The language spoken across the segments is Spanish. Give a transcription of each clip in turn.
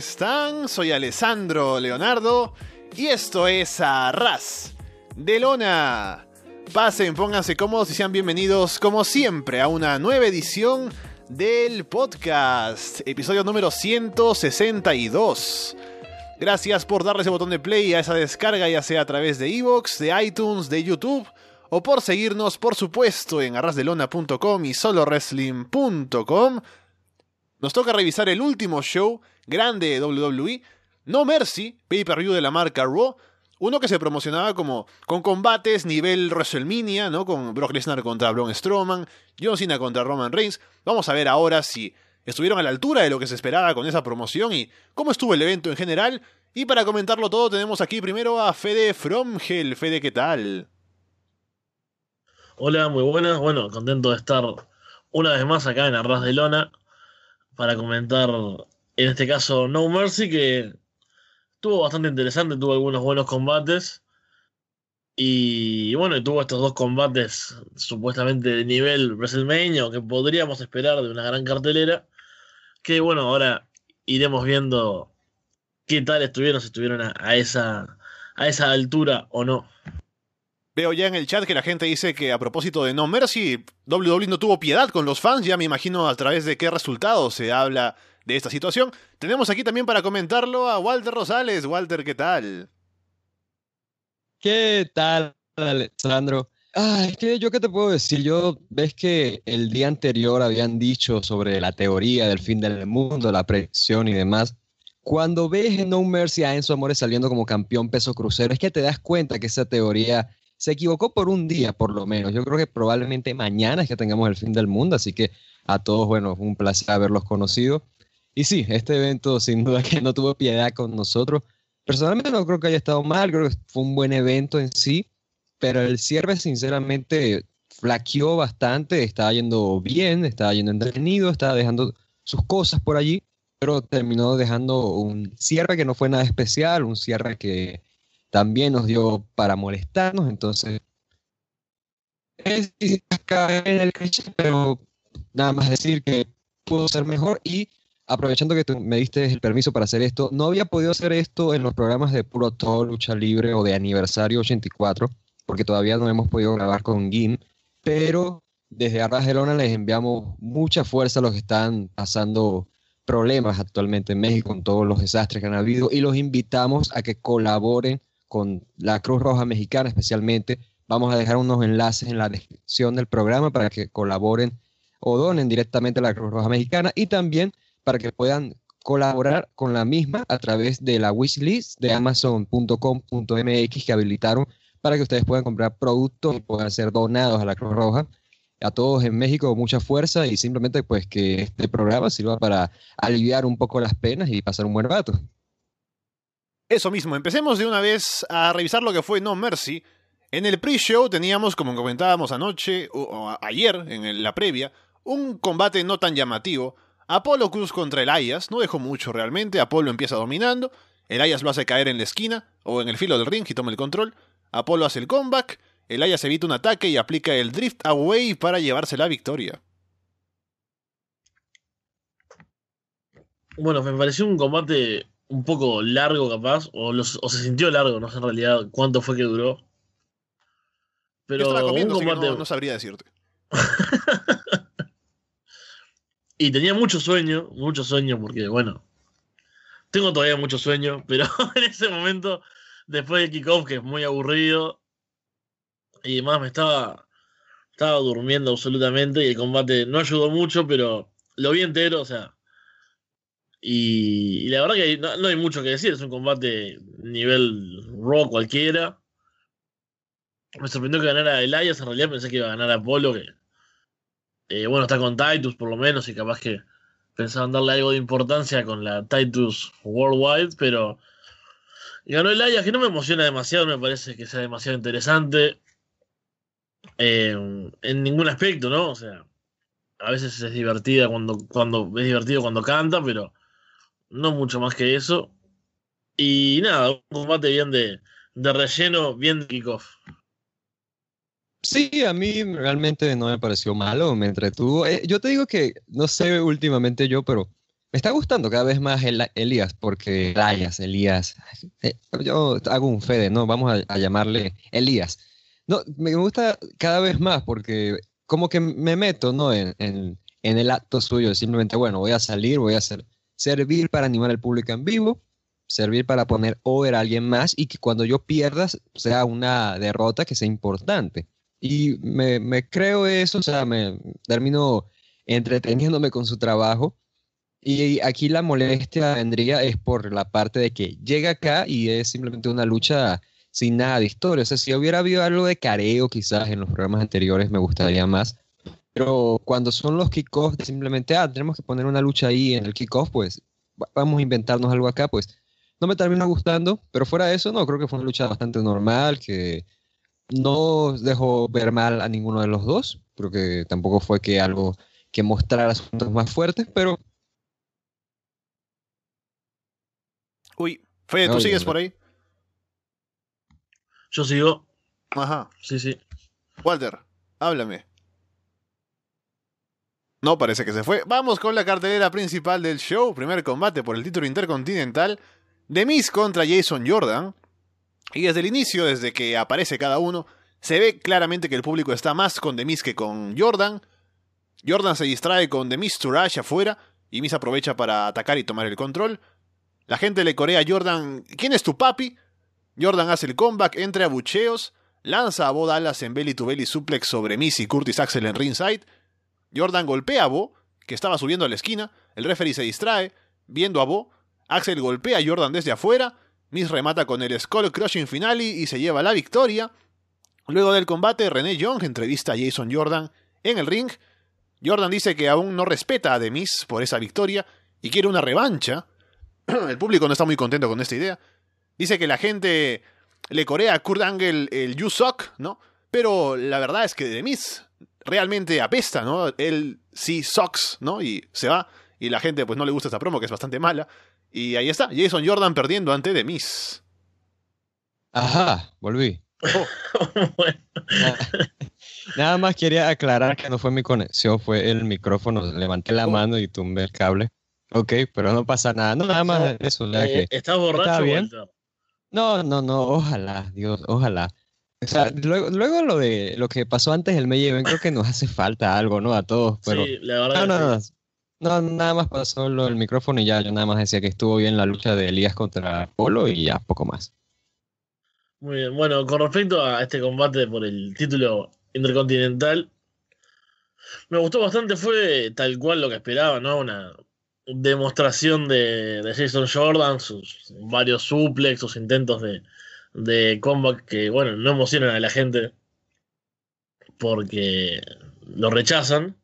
Hola, hola, ¿cómo están? Soy Alessandro Leonardo y esto es Arras de Lona. Pasen, pónganse cómodos y sean bienvenidos, como siempre, a una nueva edición del podcast, episodio número 162. Gracias por darle ese botón de play a esa descarga, ya sea a través de Evox, de iTunes, de YouTube, o por seguirnos, por supuesto, en arrasdelona.com y solowrestling.com. Nos toca revisar el último show grande de WWE, No Mercy, pay-per-view de la marca Raw, uno que se promocionaba como con combates nivel WrestleMania, ¿no? Con Brock Lesnar contra Braun Strowman, John Cena contra Roman Reigns. Vamos a ver ahora si estuvieron a la altura de lo que se esperaba con esa promoción y cómo estuvo el evento en general. Y para comentarlo todo tenemos aquí primero a Fede Fromgel. Fede, ¿qué tal? Hola, muy buenas. Bueno, contento de estar una vez más acá en Arras de Lona para comentar, en este caso, No Mercy, que estuvo bastante interesante, tuvo algunos buenos combates. Y bueno, tuvo estos dos combates supuestamente de nivel WrestleMania, que podríamos esperar de una gran cartelera. Que bueno, ahora iremos viendo qué tal estuvieron, si estuvieron a, esa, a esa altura o no. Veo ya en el chat que la gente dice que a propósito de No Mercy, WWE no tuvo piedad con los fans. Ya me imagino a través de qué resultados se habla de esta situación. Tenemos aquí también para comentarlo a Walter Rosales. Walter, ¿qué tal? ¿Qué tal, Alessandro? Ah, es que yo qué te puedo decir, yo ves que el día anterior habían dicho sobre la teoría del fin del mundo, la predicción y demás. Cuando ves en No Mercy a Enzo Amores saliendo como campeón peso crucero, es que te das cuenta que esa teoría se equivocó por un día, por lo menos. Yo creo que probablemente mañana es que tengamos el fin del mundo, así que a todos, bueno, un placer haberlos conocido. Y sí, este evento sin duda que no tuvo piedad con nosotros. Personalmente no creo que haya estado mal, creo que fue un buen evento en sí, pero el cierre sinceramente flaqueó bastante, estaba yendo bien, estaba yendo entretenido, estaba dejando sus cosas por allí, pero terminó dejando un cierre que no fue nada especial, un cierre que también nos dio para molestarnos, entonces es caer en el cliché, pero nada más decir que pudo ser mejor y aprovechando que tú me diste el permiso para hacer esto, no había podido hacer esto en los programas de Puro Todo, Lucha Libre o de Aniversario 84, porque todavía no hemos podido grabar con Gim, pero desde Arras de Lona les enviamos mucha fuerza a los que están pasando problemas actualmente en México con todos los desastres que han habido y los invitamos a que colaboren con la Cruz Roja Mexicana especialmente. Vamos a dejar unos enlaces en la descripción del programa para que colaboren o donen directamente a la Cruz Roja Mexicana y también para que puedan colaborar con la misma a través de la wishlist de amazon.com.mx que habilitaron para que ustedes puedan comprar productos y puedan ser donados a la Cruz Roja. A todos en México mucha fuerza y simplemente pues que este programa sirva para aliviar un poco las penas y pasar un buen rato. Eso mismo, empecemos de una vez a revisar lo que fue No Mercy. En el pre-show teníamos, como comentábamos anoche o, ayer en la previa, un combate no tan llamativo, Apolo Cruz contra Elias, no dejó mucho realmente, Apolo empieza dominando, Elias lo hace caer en la esquina o en el filo del ring y toma el control, Apolo hace el comeback, Elias evita un ataque y aplica el drift away para llevarse la victoria. Bueno, me pareció un combate un poco largo capaz, o, se sintió largo, no sé en realidad cuánto fue que duró. Pero un combate... no sabría decirte. Y tenía mucho sueño, mucho sueño, porque bueno, tengo todavía mucho sueño, pero en ese momento, después del kickoff, que es muy aburrido, y además me estaba, estaba durmiendo absolutamente, y el combate no ayudó mucho, pero lo vi entero, o sea. Y, la verdad que no, hay mucho que decir, es un combate nivel Raw cualquiera. Me sorprendió que ganara Elias, en realidad pensé que iba a ganar Apolo, que eh, bueno, está con Titus por lo menos y capaz que pensaban darle algo de importancia con la Titus Worldwide, pero ganó el Aya, que no me emociona demasiado, me parece que sea demasiado interesante eh, en ningún aspecto, ¿no? O sea, a veces es divertida cuando, cuando es divertido cuando canta, pero no mucho más que eso. Y nada, un combate bien de, de relleno, bien de kickoff. Sí, a mí realmente no me pareció malo, me entretuvo. Eh, yo te digo que, no sé últimamente yo, pero me está gustando cada vez más el, Elías, porque Elias, Elías, eh, yo hago un Fede, ¿no? Vamos a, llamarle Elías. No, me gusta cada vez más porque como que me meto, ¿no? En, el acto suyo, simplemente, bueno, voy a salir, voy a hacer, servir para animar al público en vivo, servir para poner over a alguien más y que cuando yo pierda sea una derrota que sea importante. Y me, me creo eso, o sea, me termino entreteniéndome con su trabajo. Y aquí la molestia vendría es por la parte de que llega acá y es simplemente una lucha sin nada de historia. O sea, si hubiera habido algo de careo quizás en los programas anteriores me gustaría más. Pero cuando son los kickoffs, simplemente, ah, tenemos que poner una lucha ahí en el kickoff, pues vamos a inventarnos algo acá, pues no me termina gustando. Pero fuera de eso, no, creo que fue una lucha bastante normal, que no dejó ver mal a ninguno de los dos. Creo que tampoco fue que algo que mostrara asuntos más fuertes, pero... Uy, Fede, ¿tú sigues por ahí? Yo sigo. Ajá. Sí, sí. Walter, háblame. No parece que se fue. Vamos con la cartelera principal del show. Primer combate por el título intercontinental. De Miz contra Jason Jordan. Y desde el inicio, desde que aparece cada uno, se ve claramente que el público está más con The Miz que con Jordan. Jordan se distrae con Miz Rush afuera y Miz aprovecha para atacar y tomar el control. La gente le corea a Jordan, ¿quién es tu papi? Jordan hace el comeback, entra a bucheos, lanza a Bo Dallas en belly to belly suplex sobre Miz y Curtis Axel en ringside. Jordan golpea a Bo, que estaba subiendo a la esquina, el referee se distrae, viendo a Bo, Axel golpea a Jordan desde afuera, Miz remata con el Skull Crushing Finale y se lleva la victoria. Luego del combate, René Young entrevista a Jason Jordan en el ring. Jordan dice que aún no respeta a The Miz por esa victoria y quiere una revancha. El público no está muy contento con esta idea. Dice que la gente le corea a Kurt Angle el You Suck, ¿no? Pero la verdad es que The Miz realmente apesta, ¿no? Él sí sucks, ¿no? Y se va. Y la gente pues no le gusta esta promo, que es bastante mala. Y ahí está, Jason Jordan perdiendo ante The Miz. Ajá, volví. Oh. Nada más quería aclarar que no fue mi conexión, fue el micrófono. Levanté la oh. mano y tumbé el cable. Ok, pero no pasa nada. No, nada más eso. Eh, ¿Estás borracho? bien? No, no, no, ojalá, Dios, ojalá. O sea, luego, luego lo de lo que pasó antes del May Event, creo que nos hace falta algo, ¿no? A todos, pero... Sí, la verdad no, no, no, nada más pasó lo del micrófono y ya, yo nada más decía que estuvo bien la lucha de Elías contra Polo y ya, poco más. Muy bien, bueno, con respecto a este combate por el título intercontinental, me gustó bastante, fue tal cual lo que esperaba, ¿no? Una demostración de, de Jason Jordan, sus varios suplex, sus intentos de, de que, bueno, no emocionan a la gente porque lo rechazan.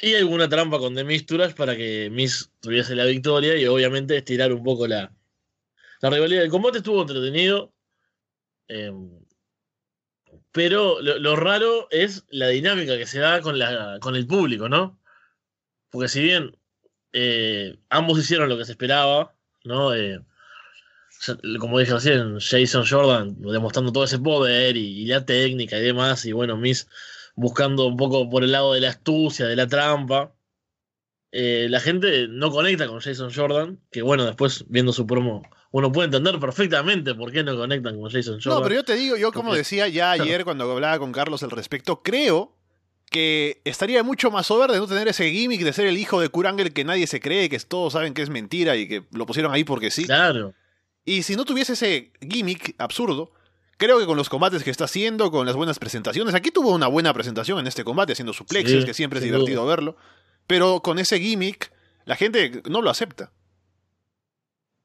Y alguna trampa con The Misturas para que Miss tuviese la victoria y obviamente estirar un poco la, la rivalidad. El combate estuvo entretenido. Em, pero lo, raro es la dinámica que se da con, la, con el público, ¿no? Porque si bien eh, ambos hicieron lo que se esperaba, ¿no? Eh, como dije recién, Jason Jordan demostrando todo ese poder y, la técnica y demás, y bueno, Miss buscando un poco por el lado de la astucia, de la trampa. Eh, la gente no conecta con Jason Jordan, que bueno, después viendo su promo, uno puede entender perfectamente por qué no conectan con Jason Jordan. No, pero yo te digo, yo como decía ya ayer cuando hablaba con Carlos al respecto, creo que estaría mucho más over de no tener ese gimmick de ser el hijo de Kurangel que nadie se cree, que todos saben que es mentira y que lo pusieron ahí porque sí. Claro. Y si no tuviese ese gimmick absurdo, creo que con los combates que está haciendo, con las buenas presentaciones, aquí tuvo una buena presentación en este combate, haciendo suplexes, que siempre es divertido verlo, pero con ese gimmick, la gente no lo acepta.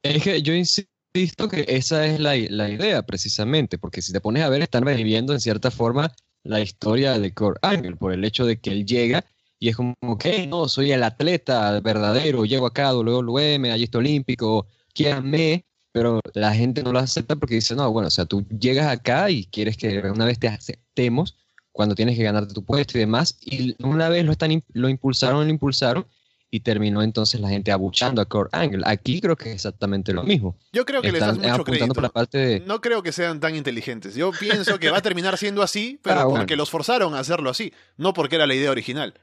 Es que yo insisto que esa es la, idea, precisamente, porque si te pones a ver, están reviviendo en cierta forma la historia de Kurt Angle, por el hecho de que él llega y es como que no, soy el atleta verdadero, llego acá, WWE, medallista olímpico, me pero la gente no lo acepta porque dice, no, bueno, o sea, tú llegas acá y quieres que una vez te aceptemos cuando tienes que ganarte tu puesto y demás, y una vez lo, están, lo impulsaron, lo impulsaron, y terminó entonces la gente abuchando a Core Angle. Aquí creo que es exactamente lo mismo. Yo creo que les das mucho crédito. la parte No creo que sean tan inteligentes. Yo pienso que va a terminar siendo así, pero ah, porque los forzaron a hacerlo así, no porque era la idea original.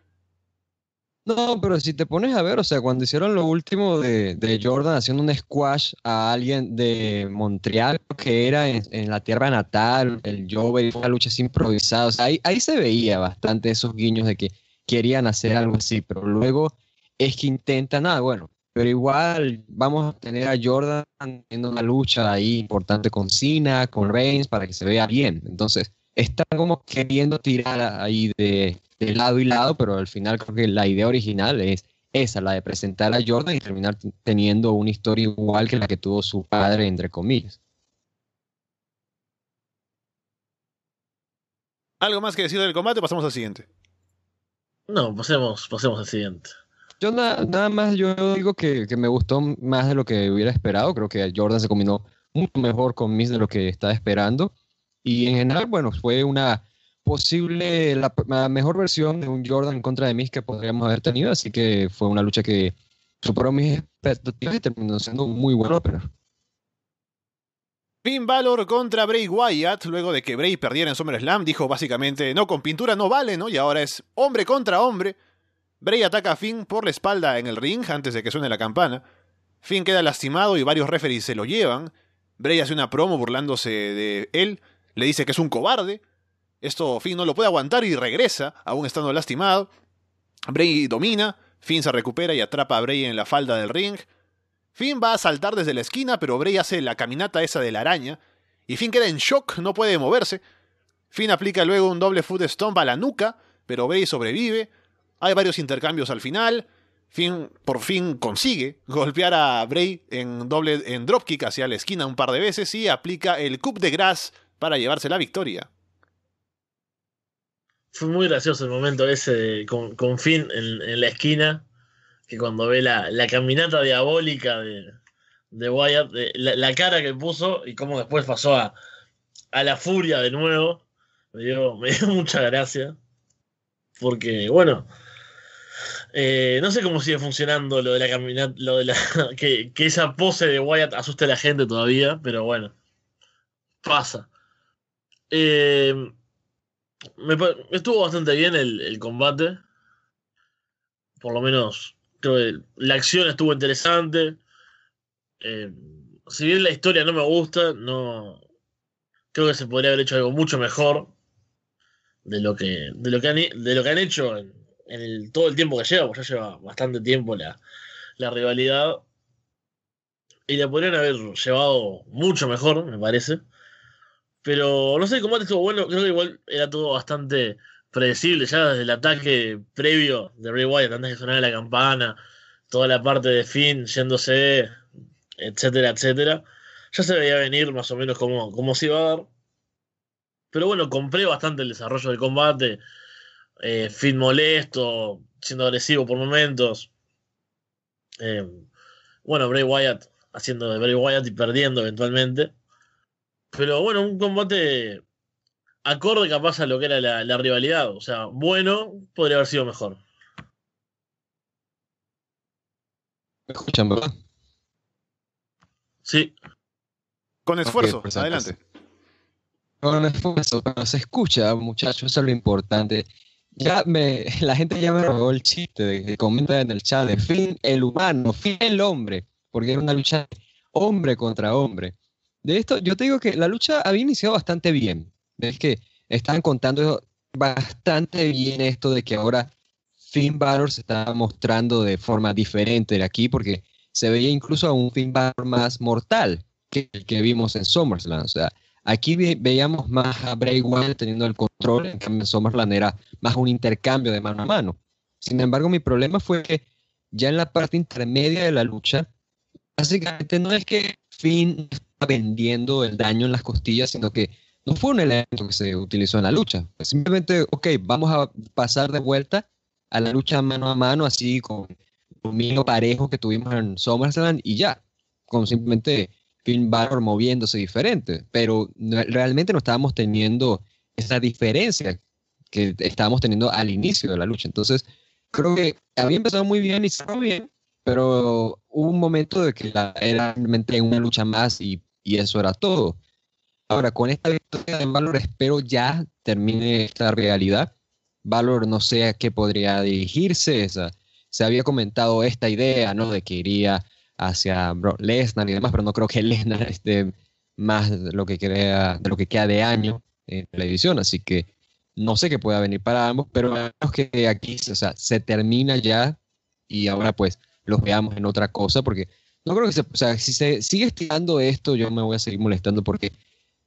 No, pero si te pones a ver, o sea, cuando hicieron lo último de, de Jordan haciendo un squash a alguien de Montreal, que era en, la tierra natal, el Jover, una lucha improvisada, o sea, ahí, ahí se veía bastante esos guiños de que querían hacer algo así, pero luego es que intentan, nada, ah, bueno, pero igual vamos a tener a Jordan en una lucha ahí importante con Cena, con Reigns, para que se vea bien. Entonces, está como queriendo tirar ahí de, lado y lado, pero al final creo que la idea original es esa, la de presentar a Jordan y terminar teniendo una historia igual que la que tuvo su padre, entre comillas. ¿Algo más que decir del combate? Pasamos al siguiente. No, pasemos, pasemos al siguiente. Yo nada más, yo digo que, me gustó más de lo que hubiera esperado. Creo que Jordan se combinó mucho mejor con Miss de lo que estaba esperando. Y en general, bueno, fue una posible, la, mejor versión de un Jordan en contra de Miss que podríamos haber tenido. Así que fue una lucha que superó mis expectativas y terminó siendo muy bueno. Pero... Finn Balor contra Bray Wyatt, luego de que Bray perdiera en SummerSlam, dijo básicamente, no, con pintura no vale, ¿no? Y ahora es hombre contra hombre. Bray ataca a Finn por la espalda en el ring antes de que suene la campana. Finn queda lastimado y varios referees se lo llevan. Bray hace una promo burlándose de él, le dice que es un cobarde. Esto Finn no lo puede aguantar y regresa, aún estando lastimado. Bray domina, Finn se recupera y atrapa a Bray en la falda del ring. Finn va a saltar desde la esquina, pero Bray hace la caminata esa de la araña, y Finn queda en shock, no puede moverse. Finn aplica luego un doble foot stomp a la nuca, pero Bray sobrevive. Hay varios intercambios al final. Finn por fin consigue golpear a Bray en doble en dropkick hacia la esquina un par de veces y aplica el coup de gras para llevarse la victoria. Fue muy gracioso el momento ese con, Finn en, la esquina que cuando ve la, caminata diabólica de, de Wyatt, la, cara que puso y cómo después pasó a, a la furia de nuevo, me dio, me dio mucha gracia. Porque, bueno, eh, no sé cómo sigue funcionando lo de la caminata, lo de la, que, que, esa pose de Wyatt asuste a la gente todavía, pero bueno, pasa. Eh, me, estuvo bastante bien el, combate. Por lo menos Creo que la acción estuvo interesante. Eh, si bien la historia no me gusta, no creo que se podría haber hecho algo mucho mejor de lo que, de lo que, han, de lo que han hecho en, el, todo el tiempo que lleva, porque ya lleva bastante tiempo la, la rivalidad. Y la podrían haber llevado mucho mejor, me parece. Pero no sé, el combate estuvo bueno. Creo que igual era todo bastante predecible ya desde el ataque previo de Bray Wyatt antes de sonar la campana, toda la parte de Finn yéndose, etcétera, etcétera. Ya se veía venir más o menos cómo, cómo se iba a dar. Pero bueno, compré bastante el desarrollo del combate. Eh, Finn molesto, siendo agresivo por momentos. Eh, bueno, Bray Wyatt haciendo de Bray Wyatt y perdiendo eventualmente. Pero bueno, un combate acorde capaz a lo que era la, rivalidad. O sea, bueno, podría haber sido mejor. ¿Me escuchan, verdad? Sí. Con esfuerzo, adelante. Con esfuerzo, pero se escucha, muchachos, eso es lo importante. Ya me, la gente ya me robó el chiste de que comenta en el chat de fin el humano, fin el hombre, porque era una lucha hombre contra hombre. De esto, yo te digo que la lucha había iniciado bastante bien es que están contando bastante bien esto de que ahora Finn Balor se está mostrando de forma diferente de aquí, porque se veía incluso a un Finn Balor más mortal que el que vimos en SummerSlam. O sea, aquí veíamos más a Bray Wyatt teniendo el control, en cambio en SummerSlam era más un intercambio de mano a mano. Sin embargo, mi problema fue que ya en la parte intermedia de la lucha, básicamente no es que Finn vendiendo el daño en las costillas, sino que no fue un elemento que se utilizó en la lucha. Simplemente, ok, vamos a pasar de vuelta a la lucha mano a mano, así con dominio parejo que tuvimos en SummerSlam y ya, con simplemente Finn Balor moviéndose diferente. Pero realmente no estábamos teniendo esa diferencia que estábamos teniendo al inicio de la lucha. Entonces, creo que había empezado muy bien y cerró bien, pero hubo un momento de que era realmente una lucha más y, y eso era todo. Ahora, con esta victoria de Valor, espero ya termine esta realidad. Valor no sé a qué podría dirigirse, esa, se había comentado esta idea, ¿no? De que iría hacia Lesnar y demás, pero no creo que Lesnar esté más de lo que crea, de lo que queda de año en televisión, así que no sé qué pueda venir para ambos, pero menos que aquí o sea, se termina ya y ahora pues los veamos en otra cosa, porque no creo que se, o sea, si se sigue estirando esto, yo me voy a seguir molestando porque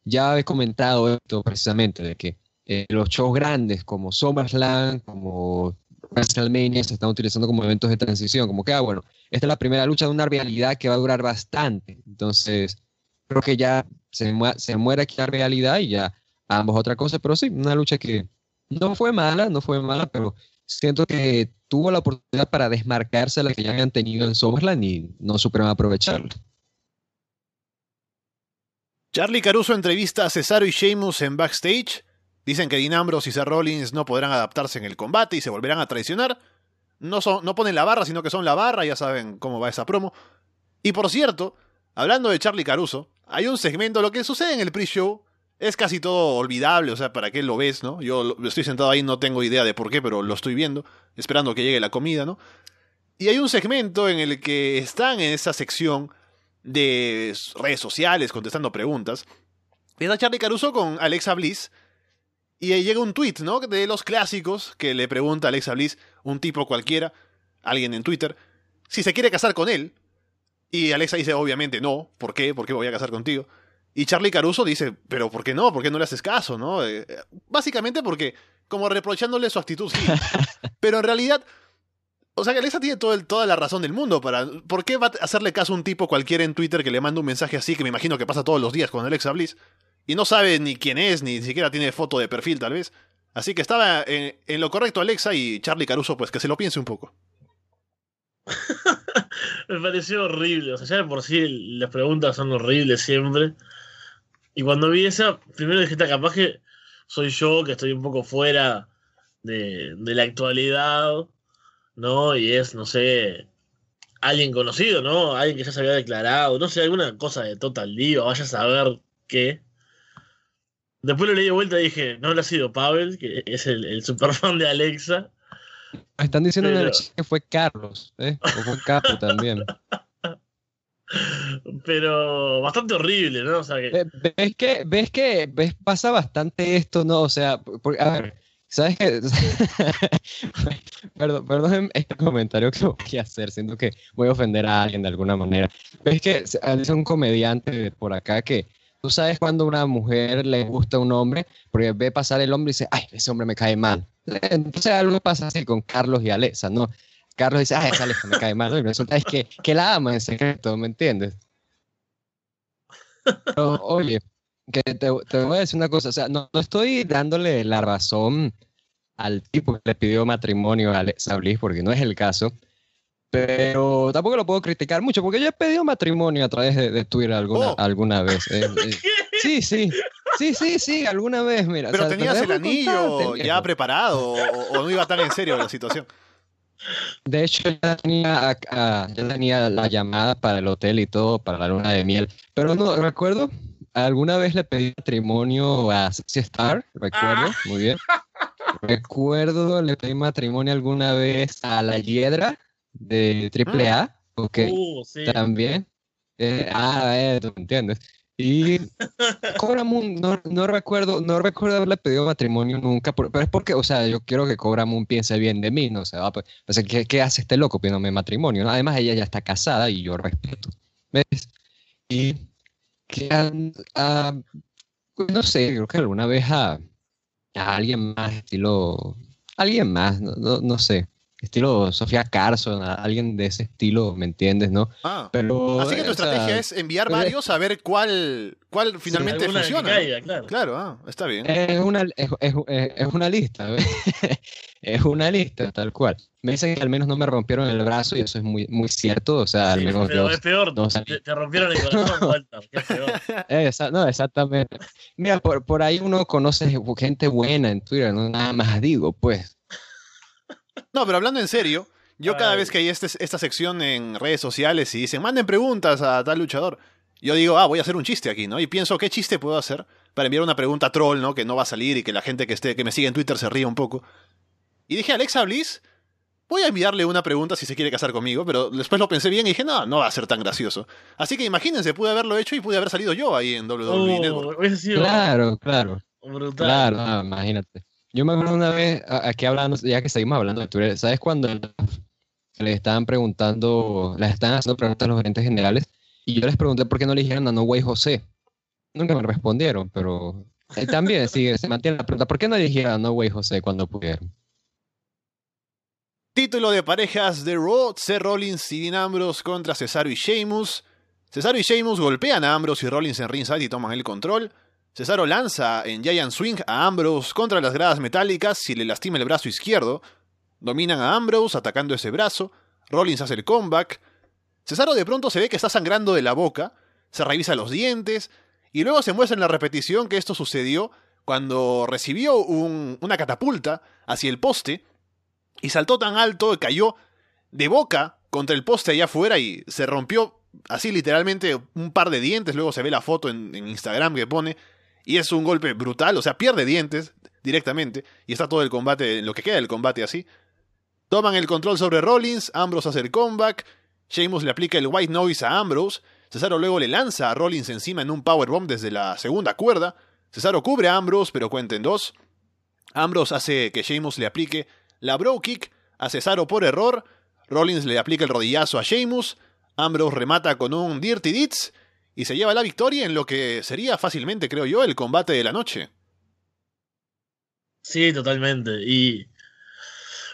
ya he comentado esto precisamente, de que eh, los shows grandes como SummerSlam, como WrestleMania se están utilizando como eventos de transición, como que, ah, bueno, esta es la primera lucha de una realidad que va a durar bastante. Entonces, creo que ya se, se muere aquí la realidad y ya ambos otra cosa, pero sí, una lucha que no fue mala, no fue mala, pero siento que tuvo la oportunidad para desmarcarse de la que ya habían tenido en SummerSlam y no supieron aprovecharlo. Charlie Caruso entrevista a Cesaro y Sheamus en backstage. Dicen que Dean y Seth Rollins no podrán adaptarse en el combate y se volverán a traicionar. No, son, no ponen la barra, sino que son la barra, ya saben cómo va esa promo. Y por cierto, hablando de Charlie Caruso, hay un segmento, lo que sucede en el pre-show es casi todo olvidable, o sea, ¿para qué lo ves, no? Yo estoy sentado ahí, no tengo idea de por qué, pero lo estoy viendo, esperando que llegue la comida, ¿no? Y hay un segmento en el que están en esa sección de redes sociales contestando preguntas. Está Charlie Caruso con Alexa Bliss. Y llega un tweet, ¿no? De los clásicos que le pregunta a Alexa Bliss, un tipo cualquiera, alguien en Twitter, si se quiere casar con él. Y Alexa dice, obviamente no. ¿Por qué? ¿Por qué voy a casar contigo? Y Charlie Caruso dice, pero ¿por qué no? ¿Por qué no le haces caso? ¿no? Eh, básicamente porque, como reprochándole su actitud, sí. Pero en realidad, o sea, que Alexa tiene todo toda la razón del mundo. Para, ¿Por qué va a hacerle caso a un tipo cualquiera en Twitter que le manda un mensaje así, que me imagino que pasa todos los días con Alexa Bliss? Y no sabe ni quién es, ni siquiera tiene foto de perfil, tal vez. Así que estaba en, en lo correcto Alexa y Charlie Caruso, pues que se lo piense un poco. me pareció horrible. O sea, ya de por sí las preguntas son horribles siempre. Y cuando vi esa, primero dije, está capaz que soy yo, que estoy un poco fuera de, la actualidad, ¿no? Y es, no sé, alguien conocido, ¿no? Alguien que ya se había declarado, no sé, alguna cosa de Total Diva, vaya a saber qué. Después lo leí de vuelta y dije, no ha sido Pavel, que es el, el super fan de Alexa. Están diciendo que fue Carlos, ¿eh? O fue Capo también. pero bastante horrible, ¿no? O sea que... ¿Ves que, ves que ves, pasa bastante esto, ¿no? O sea, a ver, ¿sabes qué? perdón, perdón este comentario que voy a hacer, siento que voy a ofender a alguien de alguna manera. ¿Ves que es un comediante por acá que tú sabes cuando una mujer le gusta a un hombre, porque ve pasar el hombre y dice, ay, ese hombre me cae mal. Entonces algo pasa así con Carlos y Alexa, ¿no? Carlos dice, ah, esa Alexa me cae mal. Y resulta es que, que la ama en secreto, ¿me entiendes? Pero, oye, que te, te, voy a decir una cosa, o sea, no, no, estoy dándole la razón al tipo que le pidió matrimonio a Alexa Bliss, porque no es el caso, pero tampoco lo puedo criticar mucho, porque yo he pedido matrimonio a través de, Twitter alguna, oh. alguna vez. Eh, eh. sí, sí, sí, sí, sí, alguna vez, mira. Pero tenías el anillo ya preparado, o, o no iba tan en serio la situación. De hecho, ya tenía, ya tenía la llamada para el hotel y todo, para la luna de miel. Pero no, recuerdo, alguna vez le pedí matrimonio a Sexy Star, recuerdo, ah. muy bien. Recuerdo, le pedí matrimonio alguna vez a la Hiedra de AAA, ah. ok, uh, también. Eh, ah, eh, tú me entiendes. Y Cobra Moon, no, no, recuerdo, no recuerdo haberle pedido matrimonio nunca, pero es porque, o sea, yo quiero que Cobra Moon piense bien de mí, ¿no? O sea, pues, ¿qué, ¿qué, hace este loco pidiéndome matrimonio? Además, ella ya está casada y yo respeto. ¿Ves? Y que, pues, no sé, creo que alguna vez a, a alguien más, estilo, alguien más, no, no, no sé estilo Sofía Carson, alguien de ese estilo, ¿me entiendes? ¿no? Ah, Pero, así que tu estrategia es enviar varios a ver cuál, cuál finalmente funciona. claro. ah, está bien. Es una, es, es, una lista, es una lista, tal cual. Me dicen que al menos no me rompieron el brazo y eso es muy, muy cierto, o sea, al menos pero es peor, te, rompieron el corazón, vuelta, es peor. no, exactamente. Mira, por, por ahí uno conoce gente buena en Twitter, no nada más digo, pues. No, pero hablando en serio, yo cada vez que hay este, esta sección en redes sociales y dicen, manden preguntas a tal luchador, yo digo, ah, voy a hacer un chiste aquí, ¿no? Y pienso, ¿qué chiste puedo hacer para enviar una pregunta troll, ¿no? Que no va a salir y que la gente que, esté, que me sigue en Twitter se ríe un poco. Y dije, Alexa Bliss, voy a enviarle una pregunta si se quiere casar conmigo, pero después lo pensé bien y dije, no, no va a ser tan gracioso. Así que imagínense, pude haberlo hecho y pude haber salido yo ahí en WWE. Oh, Claro, claro. brutal. Claro, no, imagínate. Yo me acuerdo una vez, aquí hablando, ya que seguimos hablando de Twitter, ¿sabes cuando le estaban preguntando, les estaban haciendo preguntas a los gerentes generales? Y yo les pregunté por qué no le dijeron a No Way José. Nunca me respondieron, pero también sigue, se mantiene la pregunta, ¿por qué no le dijeron a No Way José cuando pudieron? Título de parejas de Raw, Seth Rollins y Dean Ambrose contra Cesaro y Sheamus. Cesaro y Sheamus golpean a Ambrose y Rollins en ringside y toman el control. Cesaro lanza en Giant Swing a Ambrose contra las gradas metálicas y le lastima el brazo izquierdo. Dominan a Ambrose atacando ese brazo. Rollins hace el comeback. Cesaro de pronto se ve que está sangrando de la boca. Se revisa los dientes. Y luego se muestra en la repetición que esto sucedió cuando recibió un- una catapulta hacia el poste y saltó tan alto que cayó de boca contra el poste allá afuera y se rompió así literalmente un par de dientes. Luego se ve la foto en, en Instagram que pone y es un golpe brutal, o sea, pierde dientes directamente y está todo el combate, lo que queda del combate así. Toman el control sobre Rollins, Ambrose hace el comeback, Sheamus le aplica el white noise a Ambrose, Cesaro luego le lanza a Rollins encima en un powerbomb desde la segunda cuerda, Cesaro cubre a Ambrose pero cuenta en dos, Ambrose hace que Sheamus le aplique la bro kick a Cesaro por error, Rollins le aplica el rodillazo a Sheamus, Ambrose remata con un Dirty Deeds y se lleva la victoria en lo que sería fácilmente, creo yo, el combate de la noche. Sí, totalmente. Y.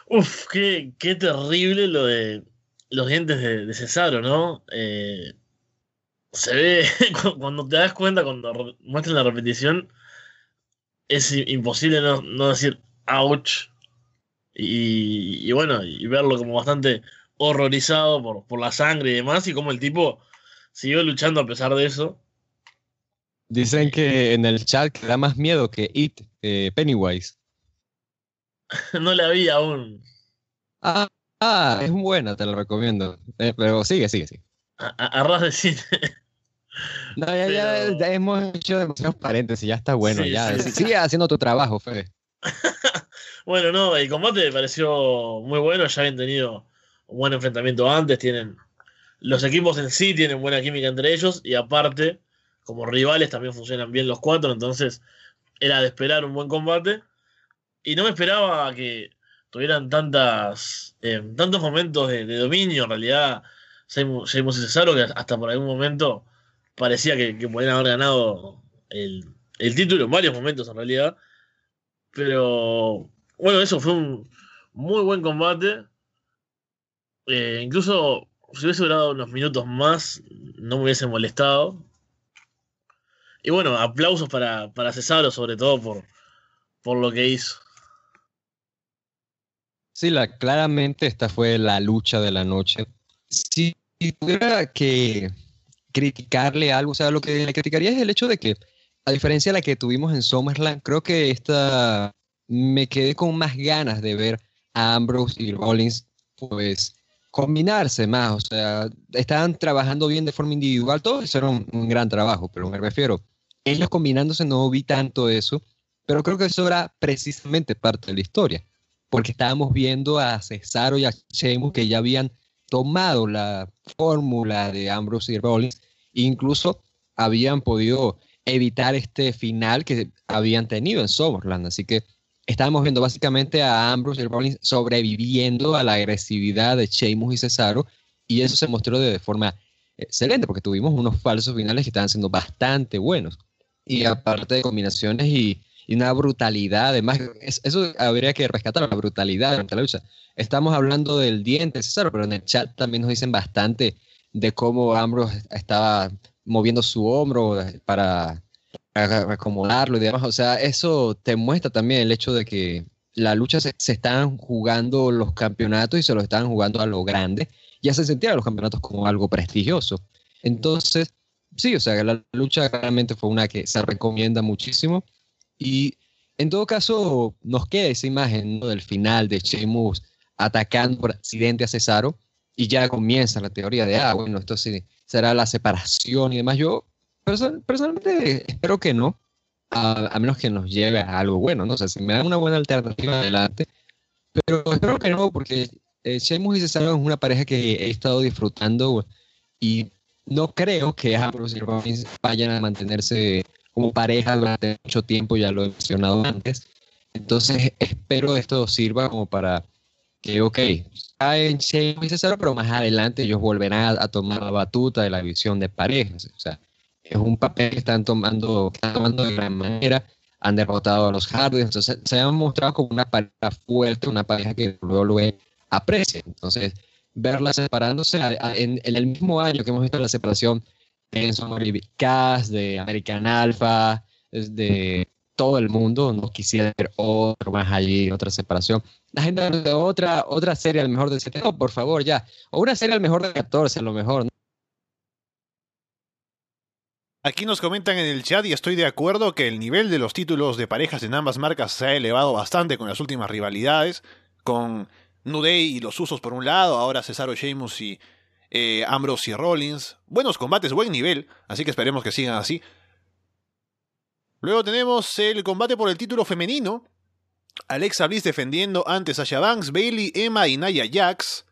Uf, qué, qué terrible lo de los dientes de, de Cesaro, ¿no? Eh, se ve, cu- cuando te das cuenta, cuando muestran la repetición, es imposible no, no decir ouch. Y, y bueno, y verlo como bastante horrorizado por, por la sangre y demás, y como el tipo siguió luchando a pesar de eso. Dicen que en el chat que da más miedo que It, eh, Pennywise. No la vi aún. Ah, ah, es buena, te lo recomiendo. Eh, pero sigue, sigue, sigue. A, a- a ras de cine. No, ya, ya, ya hemos hecho demasiados paréntesis, ya está bueno, Sí, ya. sí. Sigue haciendo tu trabajo, Fede. Bueno, no, el combate me pareció muy bueno, ya habían tenido un buen enfrentamiento antes, tienen los equipos en sí tienen buena química entre ellos y aparte, como rivales también funcionan bien los cuatro, entonces era de esperar un buen combate y no me esperaba que tuvieran tantas eh, tantos momentos de, dominio, en realidad Sheamus y Cesaro que hasta por algún momento parecía que, que podían haber ganado el, el título en varios momentos en realidad. Pero bueno, eso fue un muy buen combate. Eh, incluso si hubiese durado unos minutos más, no me hubiese molestado. Y bueno, aplausos para, para Cesaro, sobre todo por, por lo que hizo. Sí, la, claramente esta fue la lucha de la noche. Si tuviera que criticarle algo, o sea, lo que le criticaría es el hecho de que, a diferencia de la que tuvimos en SummerSlam, creo que esta me quedé con más ganas de ver a Ambrose y Rollins, pues, combinarse más, o sea, estaban trabajando bien de forma individual, todo eso era un, un gran trabajo, pero me refiero, ellos combinándose no vi tanto eso, pero creo que eso era precisamente parte de la historia porque estábamos viendo a Cesaro y a Sheamus que ya habían tomado la fórmula de Ambrose y Rollins, incluso habían podido evitar este final que habían tenido en SummerSlam. Así que estábamos viendo básicamente a Ambrose y Rollins sobreviviendo a la agresividad de Sheamus y Cesaro, y eso se mostró de forma excelente, porque tuvimos unos falsos finales que estaban siendo bastante buenos. Y aparte de combinaciones y, una brutalidad, además, es- eso habría que rescatar, la brutalidad durante la lucha. Estamos hablando del diente, César, pero en el chat también nos dicen bastante de cómo Ambrose estaba moviendo su hombro para acomodarlo y demás. O sea, eso te muestra también el hecho de que la lucha se, se están jugando los campeonatos y se los están jugando a lo grande y hacen sentir a los campeonatos como algo prestigioso. Entonces, sí, o sea, la lucha realmente fue una que se recomienda muchísimo. Y en todo caso, nos queda esa imagen del final de Sheamus atacando por accidente a Cesaro y ya comienza la teoría de, ah, bueno, esto sí será la separación y demás. Yo perso- personalmente espero que no, a, a menos que nos lleve a algo bueno, ¿no? O sea, si me dan una buena alternativa adelante, pero espero que no, porque eh, y Cesaro es una pareja que he estado disfrutando y no creo que Ambrose y Rollins vayan a mantenerse como pareja durante mucho tiempo, ya lo he mencionado antes. Entonces espero esto sirva como para que, ok, en Sheamus y Cesaro, pero más adelante ellos volverán a, tomar la batuta de la visión de parejas. O sea, es un papel que están tomando, que están tomando de gran manera. Han derrotado a los Hardys, entonces se han mostrado como una pareja fuerte, una pareja que luego lo aprecia. Entonces, verla separándose en, el mismo año que hemos visto la separación de Enzo Cass, de American Alpha, de todo el mundo, no quisiera ver otro más allí, otra separación. La gente de otra, otra serie al mejor de 7, no, por favor, ya. O una serie al mejor de 14, a lo mejor. Aquí nos comentan en el chat y estoy de acuerdo que el nivel de los títulos de parejas en ambas marcas se ha elevado bastante con las últimas rivalidades, con Nudey y los usos por un lado, ahora Cesaro Sheamus y eh, Ambrose y Rollins. Buenos combates, buen nivel, así que esperemos que sigan así. Luego tenemos el combate por el título femenino. Alexa Bliss defendiendo ante Sasha Banks, Bailey, Emma y Naya Jax.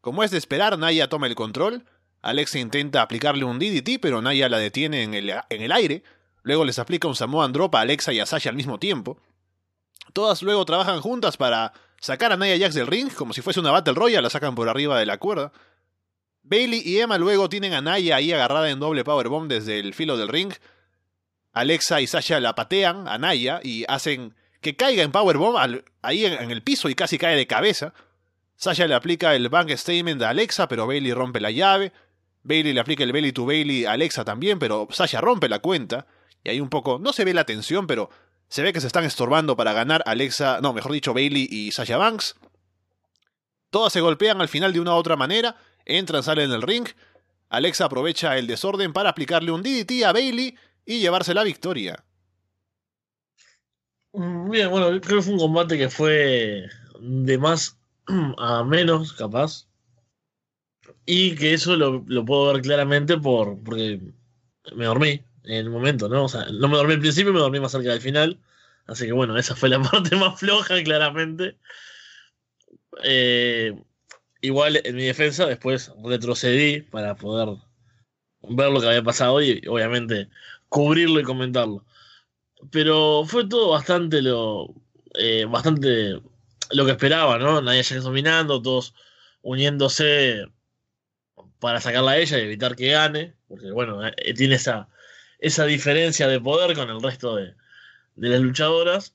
Como es de esperar, Naya toma el control. Alexa intenta aplicarle un DDT, pero Naya la detiene en el, en el aire. Luego les aplica un Samoan Drop a Alexa y a Sasha al mismo tiempo. Todas luego trabajan juntas para sacar a Nia Jax del ring, como si fuese una Battle Royale, la sacan por arriba de la cuerda. Bailey y Emma luego tienen a Naya ahí agarrada en doble powerbomb desde el filo del ring. Alexa y Sasha la patean a Naya y hacen que caiga en powerbomb ahí en, el piso y casi cae de cabeza. Sasha le aplica el bank statement a Alexa, pero Bailey rompe la llave. Bailey le aplica el belly to Bailey a Alexa también, pero Sasha rompe la cuenta. Y ahí un poco, no se ve la tensión, pero se ve que se están estorbando para ganar Alexa, no, mejor dicho, Bailey y Sasha Banks. Todas se golpean al final de una u otra manera, entran, salen del ring. Alexa aprovecha el desorden para aplicarle un DDT a Bailey y llevarse la victoria. Bien, bueno, creo que fue un combate que fue de más a menos, capaz. Y que eso lo, puedo ver claramente por, porque me dormí en el momento, ¿no? O sea, no me dormí al principio, me dormí más cerca del final. Así que bueno, esa fue la parte más floja, claramente. Eh, igual en mi defensa, después retrocedí para poder ver lo que había pasado y obviamente cubrirlo y comentarlo. Pero fue todo bastante lo. Eh, bastante lo que esperaba, ¿no? Nadie ya dominando, todos uniéndose para sacarla a ella y evitar que gane. Porque bueno, eh, tiene esa esa diferencia de poder con el resto de, las luchadoras.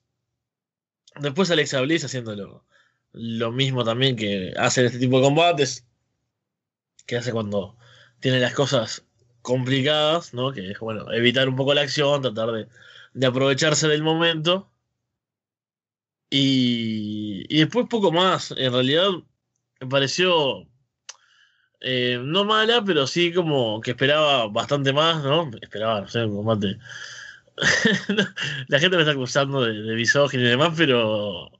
Después Alexa Bliss haciendo lo, mismo también que hace este tipo de combates, que hace cuando tiene las cosas complicadas, ¿no? Que es, bueno, evitar un poco la acción, tratar de, de aprovecharse del momento. Y, y después poco más. En realidad me pareció eh, no mala, pero sí como que esperaba bastante más, ¿no? Esperaba, no sé, un combate. la gente me está acusando de, de y demás, pero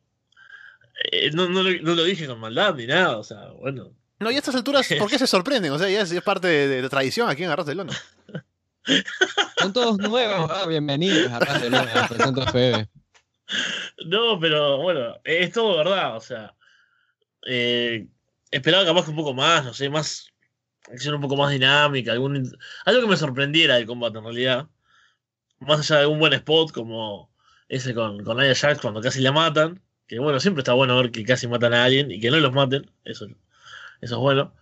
eh, no, lo, dije con maldad ni nada, o sea, bueno. No, y a estas alturas, ¿por qué se sorprenden? O sea, ya es, parte de, tradición aquí en Arras de Lona. Son todos nuevos, ah, bienvenidos a Arras de Lona, Febe. No, pero bueno, es todo verdad, o sea, eh, esperaba capaz que un poco más, no sé, más acción un poco más dinámica, algún, algo que me sorprendiera del combate en realidad. Más allá de un buen spot como ese con, con Nia Jax cuando casi la matan. Que bueno, siempre está bueno ver que casi matan a alguien y que no los maten. Eso, eso es bueno.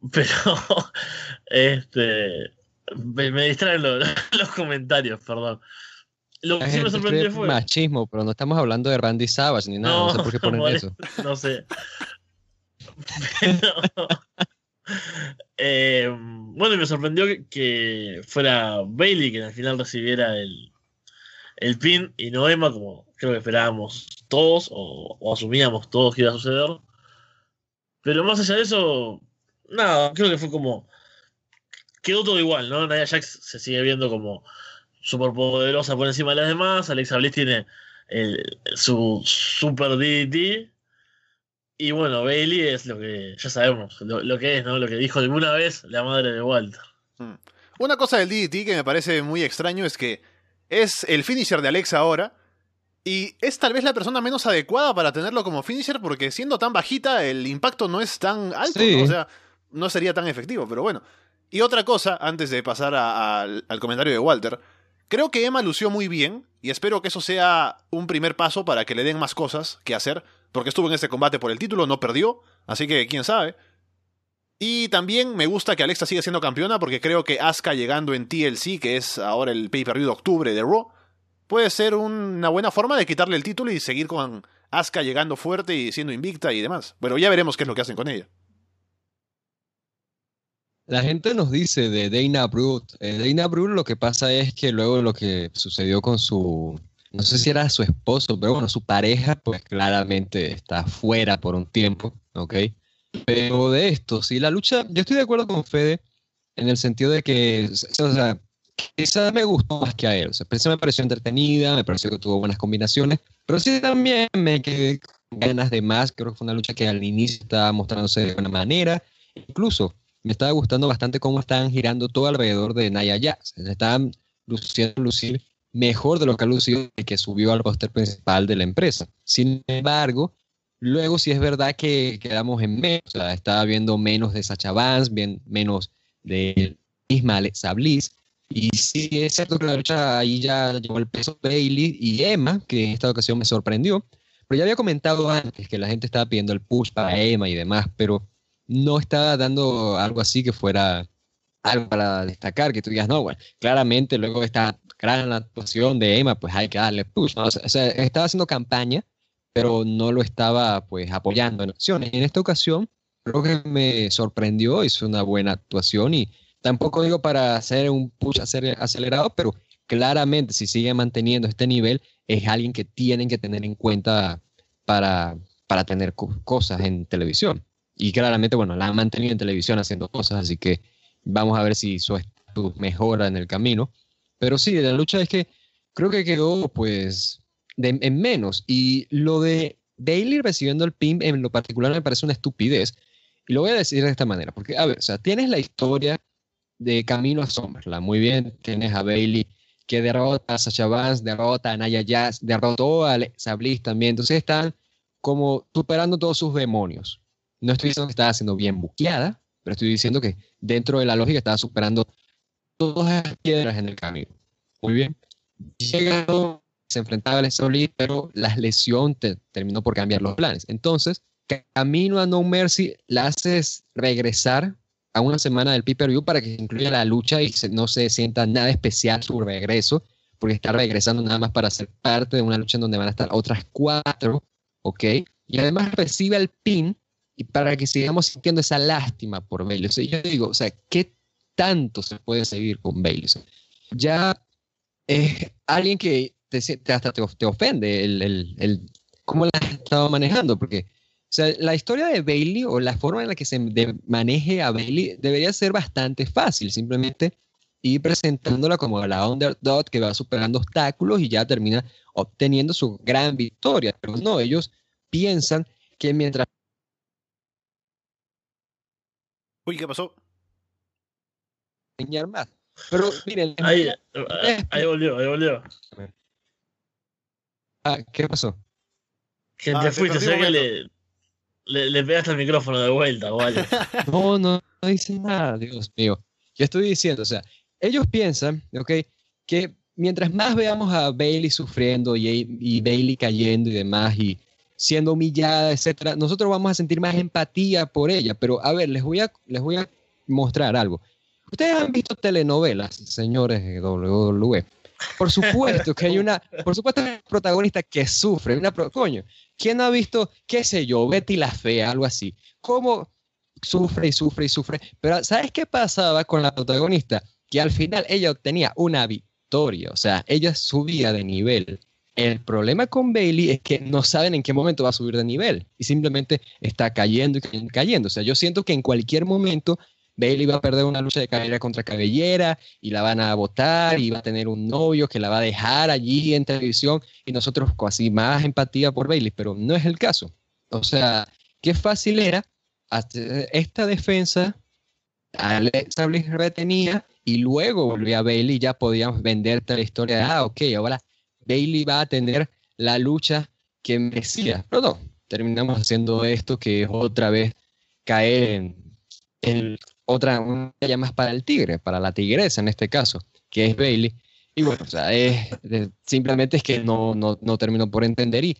Pero este me, distraen los, comentarios, perdón. Lo que sí me sorprendió fue. Machismo, pero no estamos hablando de Randy Savage ni nada. No, sé por qué ponen eso. No sé. Eh, bueno, me sorprendió que, fuera Bailey quien al final recibiera el, el pin y no Emma, como creo que esperábamos todos o, asumíamos todos que iba a suceder. Pero más allá de eso, nada, creo que fue como. Quedó todo igual, ¿no? Naya Jax se sigue viendo como súper poderosa por encima de las demás. Alexa Bliss tiene su super DDT y bueno, Bailey es lo que ya sabemos, lo, que es, ¿no? Lo que dijo alguna vez la madre de Walter. Hmm. Una cosa del DDT que me parece muy extraño es que es el finisher de Alexa ahora Y es tal vez la persona menos adecuada para tenerlo como finisher porque siendo tan bajita el impacto no es tan alto, Sí. ¿no? o sea, no sería tan efectivo, pero bueno. Y otra cosa, antes de pasar a- al- al comentario de Walter, creo que Emma lució muy bien y espero que eso sea un primer paso para que le den más cosas que hacer, porque estuvo en este combate por el título, no perdió, así que quién sabe. Y también me gusta que Alexa siga siendo campeona porque creo que Asuka llegando en TLC, que es ahora el pay-per-view de octubre de Raw, puede ser una buena forma de quitarle el título y seguir con Asuka llegando fuerte y siendo invicta y demás. Bueno, ya veremos qué es lo que hacen con ella. La gente nos dice de Dana Brute. Eh, Dana Brute lo que pasa es que luego lo que sucedió con su, no sé si era su esposo, pero bueno, su pareja, pues claramente está fuera por un tiempo, ¿ok? Pero de esto, sí, la lucha, yo estoy de acuerdo con Fede en el sentido de que, o sea, quizás me gustó más que a él. O sea, me pareció entretenida, me pareció que tuvo buenas combinaciones, pero sí también me quedé con ganas de más. Creo que fue una lucha que al inicio estaba mostrándose de buena manera. Incluso me estaba gustando bastante cómo estaban girando todo alrededor de Naya Jax. Se Estaban luciendo lucir mejor de lo que ha lucido el que subió al roster principal de la empresa. Sin embargo, luego sí es verdad que quedamos en menos. O sea, estaba viendo menos de Sacha Vance, bien, menos de misma Alexa Bliss. Y sí, es cierto que la lucha ahí ya llevó el peso Bailey y Emma, que en esta ocasión me sorprendió. Pero ya había comentado antes que la gente estaba pidiendo el push para Emma y demás, pero no estaba dando algo así que fuera algo para destacar, que tú digas, no, bueno, claramente luego de esta gran actuación de Emma, pues hay que darle push. ¿no? O, sea, estaba haciendo campaña, pero no lo estaba pues apoyando en acciones. En esta ocasión, creo que me sorprendió, hizo una buena actuación y tampoco digo para hacer un push acelerado, pero claramente si sigue manteniendo este nivel, es alguien que tienen que tener en cuenta para, para tener co- cosas en televisión. Y claramente, bueno, la han mantenido en televisión haciendo cosas, así que vamos a ver si su mejora en el camino. Pero sí, la lucha es que creo que quedó pues en menos. Y lo de Bailey recibiendo el pin en lo particular me parece una estupidez. Y lo voy a decir de esta manera, porque, a ver, o sea, tienes la historia de Camino a SummerSlam, muy bien, tienes a Bailey que derrota a Sasha Vance, derrota a Naya Jazz, derrotó a Alexa Bliss también, entonces están como superando todos sus demonios. No estoy diciendo que estaba siendo bien buqueada, pero estoy diciendo que dentro de la lógica estaba superando todas las piedras en el camino. Muy bien. Llegando, se enfrentaba a Alexa Bliss, pero la lesión te- terminó por cambiar los planes. Entonces, camino a No Mercy la haces regresar a una semana del pay-per-view para que incluya la lucha y se- no se sienta nada especial su regreso, porque está regresando nada más para ser parte de una lucha en donde van a estar otras cuatro, ¿ok? Y además recibe el pin y para que sigamos sintiendo esa lástima por Bailey. O sea, yo digo, o sea, ¿qué tanto se puede seguir con Bailey? Ya es alguien que te, te- hasta te, te ofende el, el, el- cómo la has estado manejando, porque o sea, la historia de Bailey o la forma en la que se de- maneje a Bailey debería ser bastante fácil, simplemente ir presentándola como la underdog que va superando obstáculos y ya termina obteniendo su gran victoria. Pero no, ellos piensan que mientras Uy, ¿qué pasó? Enseñar más. Pero miren, Ahí, ahí volvió, ahí volvió. ah, ¿qué pasó? Que Ah, te te fuiste, un que le, le, le pegaste el micrófono de vuelta, vale. No, no, no dice nada, Dios mío. Yo estoy diciendo, o sea, ellos piensan, ¿ok? Que mientras más veamos a Bailey sufriendo y, y Bailey cayendo y demás y siendo humillada, etcétera, nosotros vamos a sentir más empatía por ella. Pero a ver, les voy a, les voy a mostrar algo. Ustedes han visto telenovelas, señores de WWE. Por supuesto que hay una, por supuesto que protagonista que sufre, coño. ¿Quién ha visto, qué sé yo, Betty la Fea, algo así? ¿Cómo sufre y sufre y sufre? Pero ¿sabes qué pasaba con la protagonista? Que al final ella obtenía una victoria, o sea, ella subía de nivel. El problema con Bailey es que no saben en qué momento va a subir de nivel y simplemente está cayendo, y cayendo. O sea, yo siento que en cualquier momento Bailey va a perder una lucha de cabellera contra cabellera y la van a votar y va a tener un novio que la va a dejar allí en televisión y nosotros con así más empatía por Bailey, pero no es el caso. O sea, qué fácil era hacer esta defensa, Alexa Bliss retenía y luego volvía Bailey y ya podíamos venderte la historia de, ah, ok, ahora Bailey va a tener la lucha que merecía. Pero no, terminamos haciendo esto que es otra vez caer en, otra, una más para el tigre, para la tigresa en este caso, que es Bailey. Y bueno, o sea, es, simplemente es que no, no, no termino por entender y,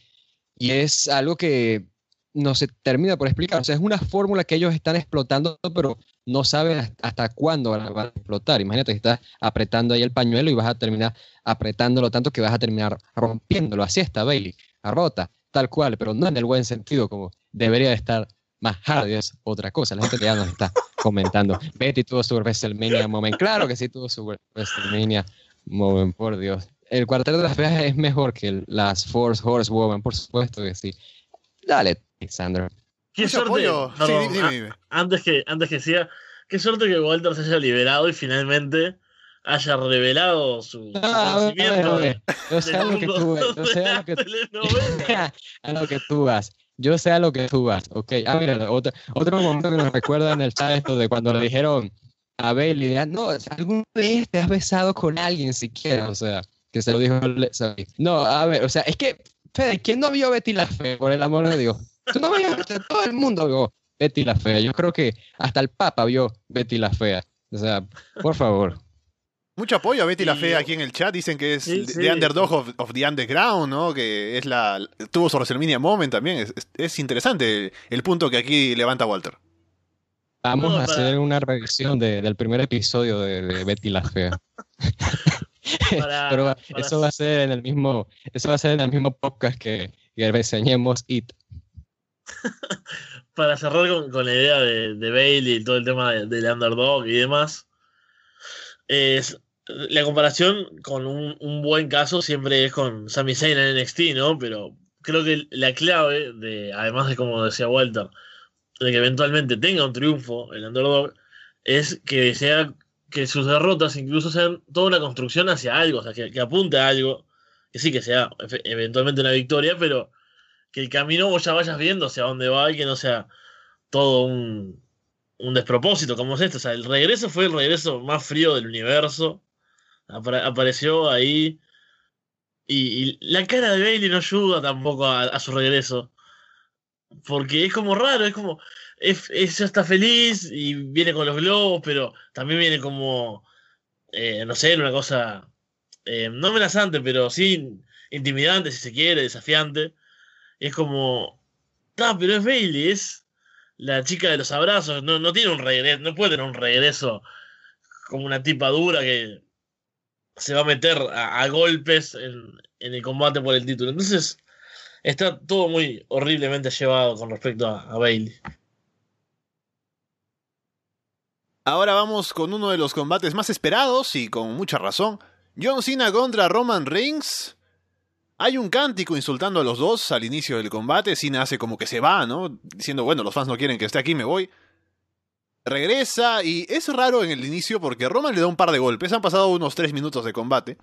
y es algo que no se termina por explicar. O sea, es una fórmula que ellos están explotando, pero no saben hasta cuándo van a explotar. Imagínate que estás apretando ahí el pañuelo y vas a terminar apretándolo tanto que vas a terminar rompiéndolo. Así está Bailey, a rota, tal cual, pero no en el buen sentido, como debería estar más hard, es otra cosa. La gente ya nos está comentando. Betty tuvo su WrestleMania Moment. Claro que sí tuvo su WrestleMania Moment, por Dios. El cuarteto de las feas es mejor que las Force Horsewoman, por supuesto que sí. Dale, Alexander. Qué suerte. Antes que, antes que sea, qué suerte que Walter se haya liberado y finalmente haya revelado su, ah, conocimiento. Que tú vas. Yo sé a lo que tú vas. Yo sé a lo que vas, ok. Ah, mira, otro, otro momento que nos recuerda en el chat esto de cuando le dijeron a Bailey, no, ¿alguna vez te has besado con alguien siquiera? O sea, que se lo dijo No, a ver, o sea, es que, Fede, ¿quién no vio Betty la Fe, por el amor de Dios? Tú no todo el mundo vio Betty la Fea. Yo creo que hasta el Papa vio Betty la Fea. O sea, por favor. Mucho apoyo a Betty la Fea aquí en el chat. Dicen que es The Underdog of, the Underground, ¿no? Que es la. Tuvo su WrestleMania Moment también. Es, interesante el, punto que aquí levanta Walter. Vamos a hacer una revisión del primer episodio de, Betty la Fea. Pero eso va a ser en el mismo. Eso va a ser en el mismo podcast que, que reseñemos It. para cerrar con, la idea de, de, Bailey y todo el tema del underdog y demás, es la comparación con un, buen caso siempre es con Sami Zayn en NXT, ¿no? Pero creo que la clave de, además de como decía Walter, de que eventualmente tenga un triunfo el underdog, es que sea que sus derrotas incluso sean toda una construcción hacia algo, o sea, que, que apunte a algo, que sí que sea eventualmente una victoria, pero que el camino vos ya vayas viendo hacia dónde va y que no sea todo un, despropósito como es esto. O sea, el regreso fue el regreso más frío del universo. Apareció ahí. Y, la cara de Bailey no ayuda tampoco a, su regreso. Porque es como raro, es como. Es, ella está feliz y viene con los globos, pero también viene como. Eh, no sé, una cosa. Eh, no amenazante, pero sí intimidante, si se quiere, desafiante. Es como. Ah, pero es Bailey, es la chica de los abrazos. No, no tiene un regreso, no puede tener un regreso como una tipa dura que se va a meter a, golpes en, el combate por el título. Entonces, está todo muy horriblemente llevado con respecto a, a Bailey. Ahora vamos con uno de los combates más esperados y con mucha razón. John Cena contra Roman Reigns. Hay un cántico insultando a los dos al inicio del combate. Cena hace como que se va, ¿no? Diciendo, bueno, los fans no quieren que esté aquí, me voy. Regresa y es raro en el inicio porque Roman le da un par de golpes. Han pasado unos 3 minutos de combate.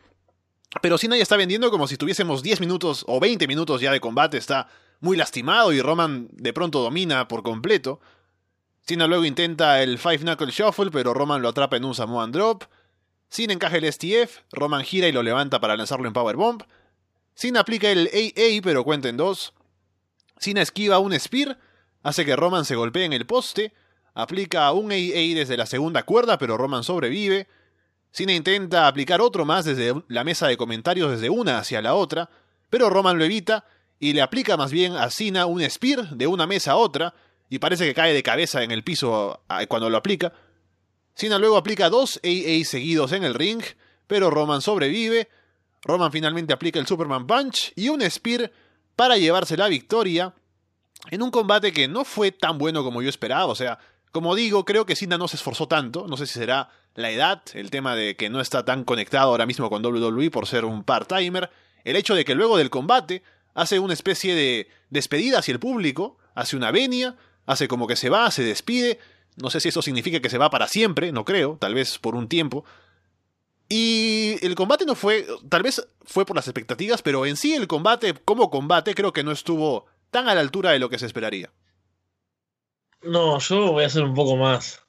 Pero Cena ya está vendiendo como si tuviésemos 10 minutos o 20 minutos ya de combate. Está muy lastimado y Roman de pronto domina por completo. Cena luego intenta el Five Knuckle Shuffle, pero Roman lo atrapa en un Samoan Drop. Cena encaja el STF, Roman gira y lo levanta para lanzarlo en Powerbomb. Sin aplica el AA, pero cuenta en dos. Sin esquiva un Spear, hace que Roman se golpee en el poste. Aplica un AA desde la segunda cuerda, pero Roman sobrevive. Cena intenta aplicar otro más desde la mesa de comentarios desde una hacia la otra, pero Roman lo evita y le aplica más bien a Cena un Spear de una mesa a otra y parece que cae de cabeza en el piso cuando lo aplica. Cena luego aplica dos AA seguidos en el ring, pero Roman sobrevive Roman finalmente aplica el Superman Punch y un Spear para llevarse la victoria en un combate que no fue tan bueno como yo esperaba. O sea, como digo, creo que Cena no se esforzó tanto. No sé si será la edad, el tema de que no está tan conectado ahora mismo con WWE por ser un part-timer. El hecho de que luego del combate hace una especie de despedida hacia el público, hace una venia, hace como que se va, se despide. No sé si eso significa que se va para siempre, no creo, tal vez por un tiempo. Y el combate no fue, tal vez fue por las expectativas, pero en sí el combate como combate creo que no estuvo tan a la altura de lo que se esperaría. No, yo voy a ser un poco más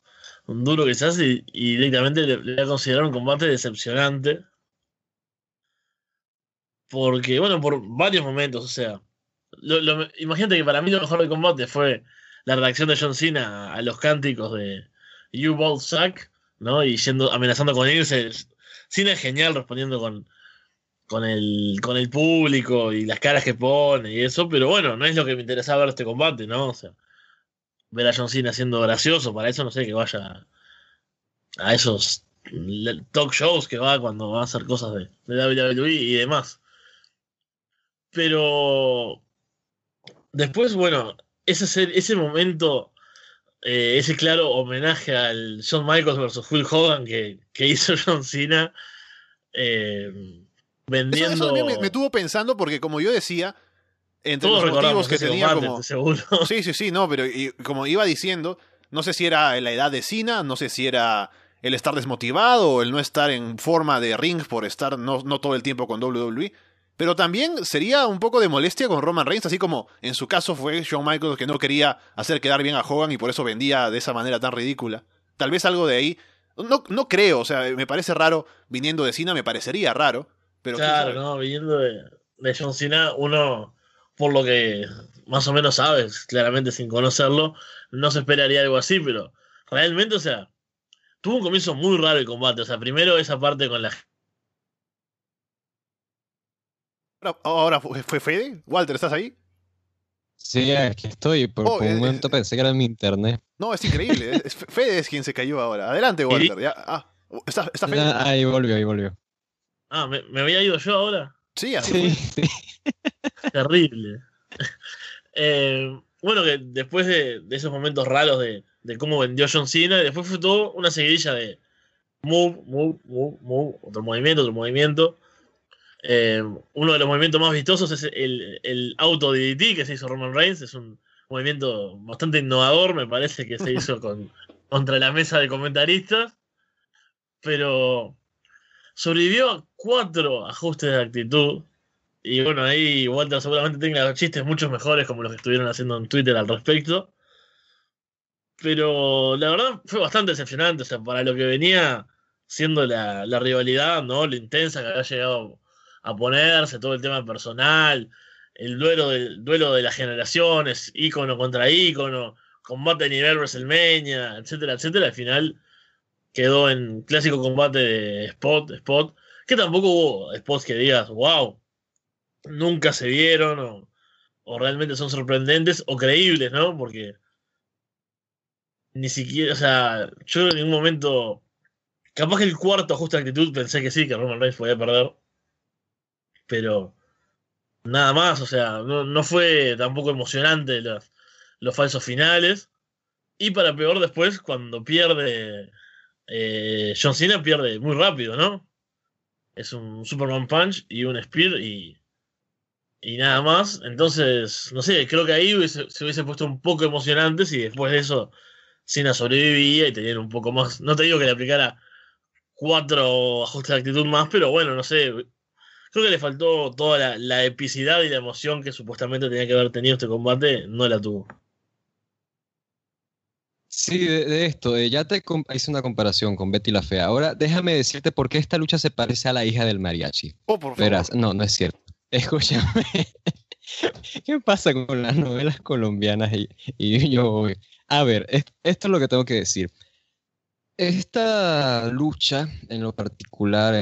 duro quizás y, y directamente le, voy a considerar un combate decepcionante. Porque, bueno, por varios momentos, o sea, imagínate que para mí lo mejor del combate fue la reacción de John Cena a, los cánticos de You Both Suck, ¿no? Y yendo, amenazando con irse. Cena es genial respondiendo con, con, el, con el público y las caras que pone y eso, pero bueno, no es lo que me interesaba ver este combate, ¿no? O sea, ver a John Cena siendo gracioso, para eso no sé que vaya a esos talk shows que va cuando va a hacer cosas de, de WWE y demás. Pero después, bueno, ese, ese momento, eh, ese claro homenaje al Shawn Michaels versus Phil Hogan que, hizo John Cena, eh, vendiendo. Eso, me, tuvo pensando porque, como yo decía, entre los motivos que tenía como. Sí, sí, sí, no, pero como iba diciendo, no sé si era la edad de Cena, no sé si era el estar desmotivado o el no estar en forma de ring por estar no, no todo el tiempo con WWE. Pero también sería un poco de molestia con Roman Reigns, así como en su caso fue Shawn Michaels que no quería hacer quedar bien a Hogan y por eso vendía de esa manera tan ridícula. Tal vez algo de ahí. No, no creo, o sea, me parece raro viniendo de Cena, me parecería raro. Pero claro, no, viniendo de, de John Cena, uno, por lo que más o menos sabes, claramente sin conocerlo, no se esperaría algo así, pero realmente, o sea, tuvo un comienzo muy raro el combate. O sea, primero esa parte con la Ahora fue Fede. Walter, ¿estás ahí? Sí, aquí estoy. Por, oh, un eh, momento pensé que era mi internet. No, es increíble. Fede es quien se cayó ahora. Adelante, Walter. Ah, ¿está, Fede? Ah, ahí volvió, ahí volvió. Ah, ¿me, había ido yo ahora? Sí, así sí, Terrible. Eh, bueno, que después de, esos momentos raros de, de, cómo vendió John Cena, después fue todo una seguidilla de move, move, move, move, otro movimiento, otro movimiento. Eh, uno de los movimientos más vistosos es el, el auto DDT que se hizo Roman Reigns. Es un movimiento bastante innovador, me parece que se hizo con, contra la mesa de comentaristas. Pero sobrevivió a cuatro ajustes de actitud. Y bueno, ahí Walter seguramente tenga chistes mucho mejores como los que estuvieron haciendo en Twitter al respecto. Pero la verdad fue bastante decepcionante. O sea, para lo que venía siendo la, la rivalidad, ¿no? Lo intensa que había llegado a ponerse, todo el tema personal, el duelo de, duelo de las generaciones, ícono contra ícono, combate a nivel WrestleMania, etcétera, etcétera. Al final quedó en clásico combate de spot, spot, que tampoco hubo spots que digas, wow, nunca se vieron o, realmente son sorprendentes o creíbles, ¿no? Porque ni siquiera, o sea, yo en ningún momento, capaz que el cuarto ajuste actitud pensé que sí, que Roman Reigns podía perder pero nada más, o sea, no, fue tampoco emocionante los, falsos finales. Y para peor después, cuando pierde eh, John Cena, pierde muy rápido, ¿no? Es un Superman Punch y un Spear y, y nada más. Entonces, no sé, creo que ahí se hubiese puesto un poco emocionante si después de eso Cena sobrevivía y tenía un poco más. No te digo que le aplicara cuatro ajustes de actitud más, pero bueno, no sé, Creo que le faltó toda la, epicidad y la emoción que supuestamente tenía que haber tenido este combate, no la tuvo. Sí, de, esto, eh, ya te hice una comparación con Betty la Fea. Ahora déjame decirte por qué esta lucha se parece a la hija del mariachi. Oh, por favor. Verás, no, no es cierto. Escúchame. ¿Qué pasa con las novelas colombianas? Y, y yo, a ver, esto es lo que tengo que decir. Esta lucha en lo particular,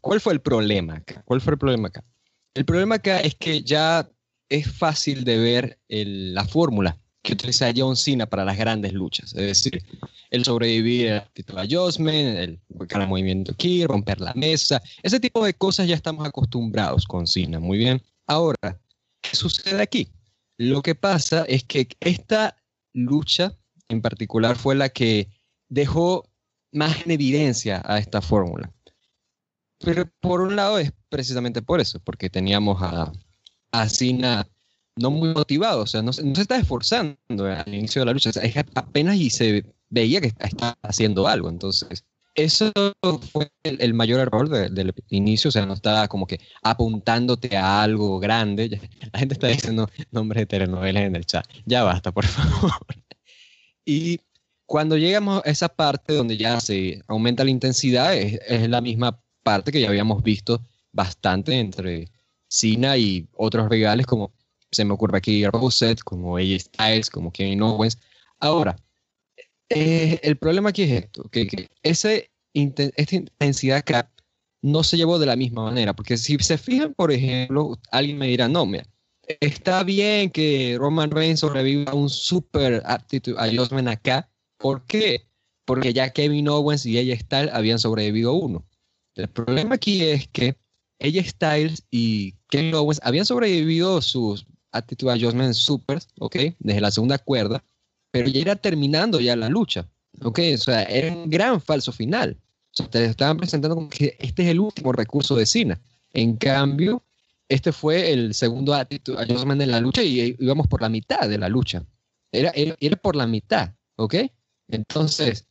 ¿cuál fue el problema acá? ¿Cuál fue el problema acá? El problema acá es que ya es fácil de ver la fórmula que utiliza John Cena para las grandes luchas. Es decir, el sobrevivir al título adjustment, el el movimiento aquí, romper la mesa. Ese tipo de cosas ya estamos acostumbrados con Cena. Muy bien. Ahora, ¿qué sucede aquí? Lo que pasa es que esta lucha en particular fue la que dejó más en evidencia a esta fórmula. Pero por un lado es precisamente por eso, porque teníamos a, a Cena no muy motivado, o sea, no, no se está esforzando al inicio de la lucha, es apenas y se veía que está haciendo algo, entonces eso fue el, mayor error del inicio, o sea, no estaba como que apuntándote a algo grande, la gente está diciendo nombres de telenovelas en el chat, ya basta, por favor. Y cuando llegamos a esa parte donde ya se aumenta la intensidad, es, la misma parte que ya habíamos visto bastante entre Cena y otros rivales como se me ocurre aquí Rosette, como AJ Styles, como Kevin Owens. Ahora, eh, el problema aquí es esto, que, ese, esta intensidad acá no se llevó de la misma manera, porque si se fijan, por ejemplo, alguien me dirá, no, mira, está bien que Roman Reigns sobreviva a un super aptitude adjustment acá, ¿por qué? Porque ya Kevin Owens y AJ Styles habían sobrevivido uno. El problema aquí es que AJ Styles y Kevin Owens habían sobrevivido sus Attitude Adjustment Supers, ¿ok? Desde la segunda cuerda, pero ya era terminando ya la lucha, ¿ok? O sea, era un gran falso final. O sea, te estaban presentando como que este es el último recurso de Cena. En cambio, este fue el segundo Attitude Adjustment de la lucha y íbamos por la mitad de la lucha. Era, era, por la mitad, ¿ok? Entonces,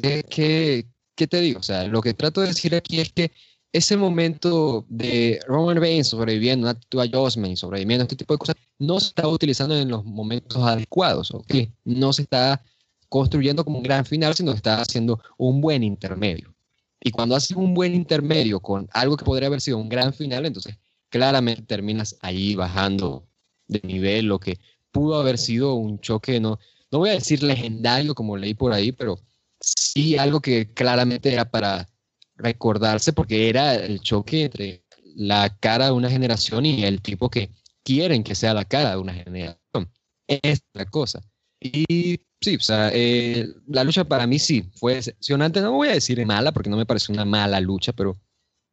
¿qué, ¿qué te digo? O sea, lo que trato de decir aquí es que ese momento de Roman Reigns sobreviviendo, a Adjustment, sobreviviendo, este tipo de cosas, no se está utilizando en los momentos adecuados, ¿ok? No se está construyendo como un gran final, sino que está haciendo un buen intermedio. Y cuando haces un buen intermedio con algo que podría haber sido un gran final, entonces claramente terminas ahí bajando de nivel, lo que pudo haber sido un choque, no, no voy a decir legendario como leí por ahí, pero sí algo que claramente era para recordarse porque era el choque entre la cara de una generación y el tipo que quieren que sea la cara de una generación. Es la cosa. Y sí, o sea, eh, la lucha para mí sí fue decepcionante. No voy a decir mala porque no me pareció una mala lucha, pero